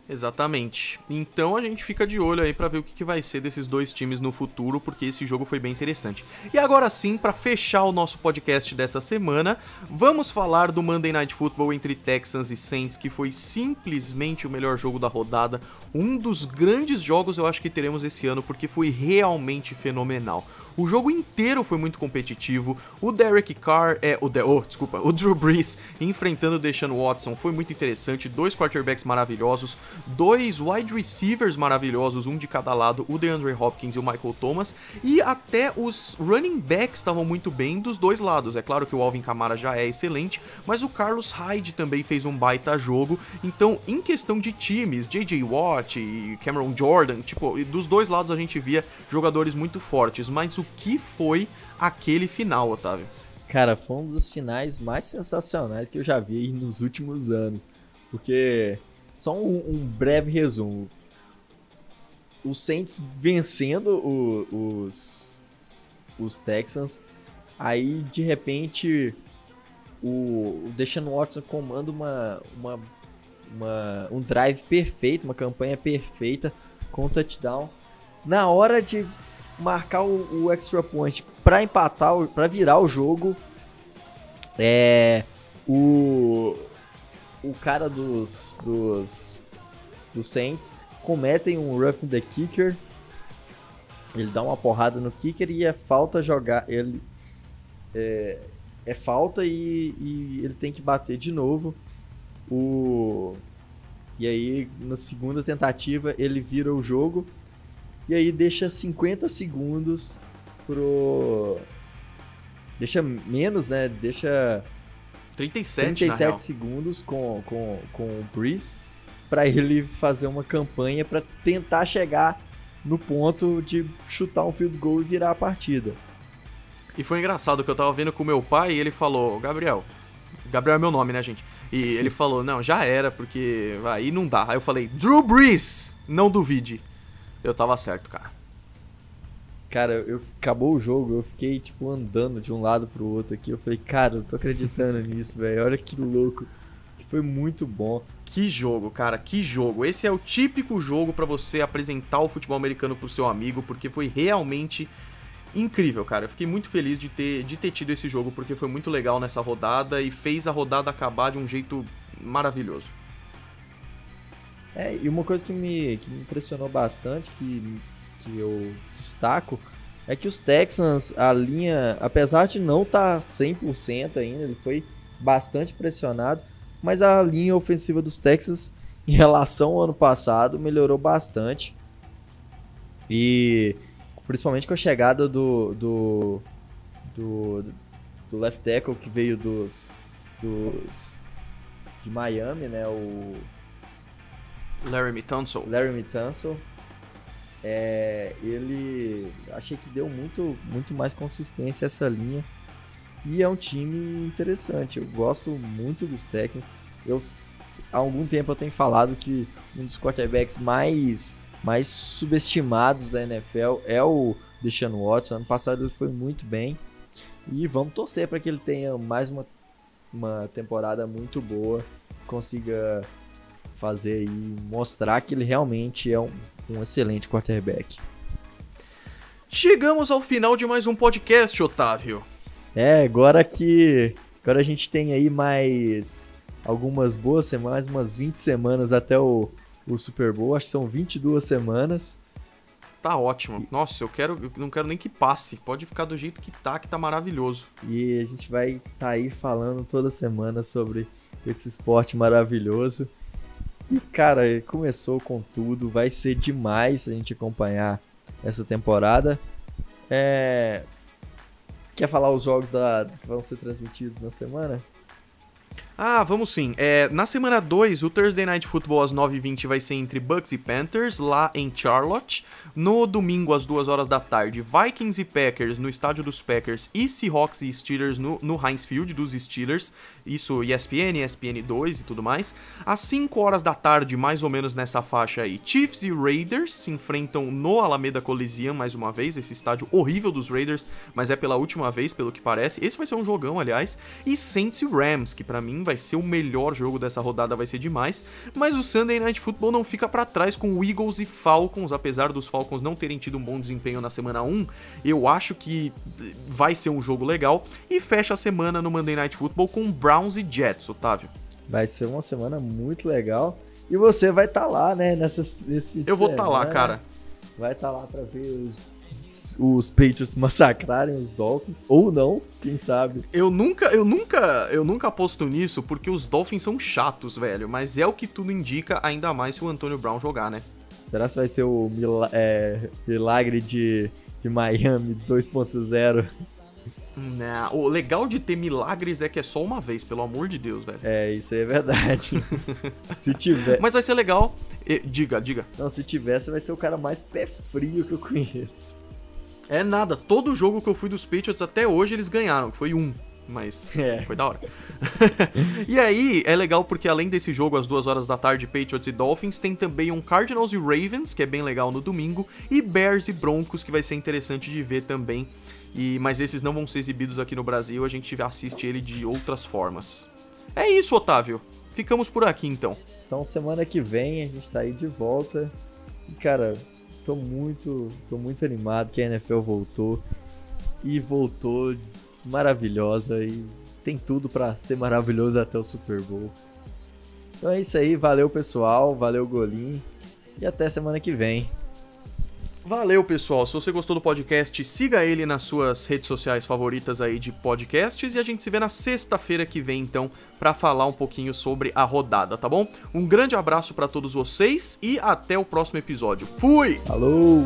Exatamente. Então a gente fica de olho aí para ver o que, que, vai ser desses dois times no futuro, porque esse jogo foi bem interessante. E agora sim, para fechar o nosso podcast dessa semana, vamos falar do Monday Night Football entre Texans e Saints, que foi simplesmente o melhor jogo da rodada, um dos grandes jogos eu acho que teremos esse ano, porque foi realmente fenomenal. O jogo inteiro foi muito competitivo. O Derek Carr, é, o de, oh, desculpa, o Drew Brees enfrentando o Deshaun Watson foi muito interessante. Dois quarterbacks maravilhosos, dois wide receivers maravilhosos, um de cada lado, o DeAndre Hopkins e o Michael Thomas. E até os running backs estavam muito bem dos dois lados. É claro que o Alvin Kamara já é excelente, mas o Carlos Hyde também fez um baita jogo. Então, em questão de times, J.J. Watt e Cameron Jordan, tipo, dos dois lados a gente via jogadores muito fortes, mas o que foi aquele final, Otávio. Cara, foi um dos finais mais sensacionais que eu já vi nos últimos anos. Porque, só um, um breve resumo. O Saints vencendo o, os, os Texans. Aí, de repente, o, o Deshaun Watson comanda uma, uma, uma, um drive perfeito, uma campanha perfeita com touchdown. Na hora de marcar o, o extra point para empatar, para virar o jogo. É o o cara dos dos dos Saints cometem um rough the kicker. Ele dá uma porrada no kicker e é falta jogar ele é, é falta e, e ele tem que bater de novo. O e aí na segunda tentativa ele vira o jogo e aí deixa 50 segundos pro. Deixa menos, né? Deixa. 37, 37 segundos com, com, com o Breeze para ele fazer uma campanha para tentar chegar no ponto de chutar um field goal e virar a partida. E foi engraçado que eu tava vendo com meu pai e ele falou, Gabriel, Gabriel é meu nome, né, gente? E ele falou, não, já era, porque aí não dá. Aí eu falei, Drew Brees, não duvide eu tava certo, cara. Cara, eu acabou o jogo, eu fiquei tipo andando de um lado pro outro aqui. Eu falei, cara, eu tô acreditando nisso, velho. Olha que louco. Foi muito bom. Que jogo, cara, que jogo. Esse é o típico jogo para você apresentar o futebol americano pro seu amigo, porque foi realmente incrível, cara. Eu fiquei muito feliz de ter, de ter tido esse jogo, porque foi muito legal nessa rodada e fez a rodada acabar de um jeito maravilhoso. É, e uma coisa que me, que me impressionou bastante, que, que eu destaco, é que os Texans, a linha, apesar de não estar tá 100% ainda, ele foi bastante pressionado, mas a linha ofensiva dos Texans, em relação ao ano passado, melhorou bastante. E principalmente com a chegada do, do, do, do left tackle que veio dos, dos de Miami, né, o Larry Tunsil. Larry Tunsil. É, ele achei que deu muito, muito mais consistência essa linha. E é um time interessante. Eu gosto muito dos técnicos. Eu há algum tempo eu tenho falado que um dos quarterbacks mais mais subestimados da NFL é o Deshaun Watson. Ano passado ele foi muito bem. E vamos torcer para que ele tenha mais uma, uma temporada muito boa, consiga fazer e mostrar que ele realmente é um, um excelente quarterback. Chegamos ao final de mais um podcast, Otávio. É, agora que agora a gente tem aí mais algumas boas semanas, umas 20 semanas até o, o Super Bowl, acho que são 22 semanas. Tá ótimo. Nossa, eu quero, eu não quero nem que passe. Pode ficar do jeito que tá, que tá maravilhoso. E a gente vai estar tá aí falando toda semana sobre esse esporte maravilhoso. E cara, começou com tudo, vai ser demais a gente acompanhar essa temporada. É... Quer falar os jogos da... que vão ser transmitidos na semana? Ah, vamos sim. É, na semana 2, o Thursday Night Football às 9h20 vai ser entre Bucks e Panthers, lá em Charlotte. No domingo, às 2 horas da tarde, Vikings e Packers no estádio dos Packers e Seahawks e Steelers no, no Heinz Field dos Steelers. Isso ESPN, ESPN 2 e tudo mais. Às 5 horas da tarde, mais ou menos nessa faixa aí, Chiefs e Raiders se enfrentam no Alameda Coliseum mais uma vez. Esse estádio horrível dos Raiders, mas é pela última vez, pelo que parece. Esse vai ser um jogão, aliás. E Saints e Rams, que para mim vai ser o melhor jogo dessa rodada, vai ser demais. Mas o Sunday Night Football não fica para trás com Eagles e Falcons, apesar dos Falcons não terem tido um bom desempenho na semana 1. Eu acho que vai ser um jogo legal. E fecha a semana no Monday Night Football com Browns e Jets, Otávio. Vai ser uma semana muito legal. E você vai estar tá lá, né? Nessa, nesse Eu vou estar tá lá, cara. Vai estar tá lá para ver os os Patriots massacrarem os Dolphins ou não, quem sabe. Eu nunca, eu nunca, eu nunca aposto nisso porque os Dolphins são chatos, velho, mas é o que tudo indica, ainda mais se o Antônio Brown jogar, né? Será que vai ter o é, milagre de, de Miami 2.0? Não, o legal de ter milagres é que é só uma vez, pelo amor de Deus, velho. É, isso é verdade. se tiver. Mas vai ser legal. Diga, diga. Não, se tiver, você vai ser o cara mais pé frio que eu conheço. É nada, todo jogo que eu fui dos Patriots até hoje eles ganharam, que foi um. Mas é. foi da hora. e aí, é legal porque além desse jogo às duas horas da tarde, Patriots e Dolphins, tem também um Cardinals e Ravens, que é bem legal no domingo, e Bears e Broncos, que vai ser interessante de ver também. E, mas esses não vão ser exibidos aqui no Brasil, a gente assiste ele de outras formas. É isso, Otávio. Ficamos por aqui então. Então, semana que vem a gente tá aí de volta. E, cara, tô muito, tô muito animado que a NFL voltou e voltou maravilhosa e tem tudo para ser maravilhoso até o Super Bowl. Então é isso aí, valeu pessoal, valeu Golim e até semana que vem. Valeu, pessoal. Se você gostou do podcast, siga ele nas suas redes sociais favoritas aí de podcasts e a gente se vê na sexta-feira que vem, então, para falar um pouquinho sobre a rodada, tá bom? Um grande abraço para todos vocês e até o próximo episódio. Fui! Falou!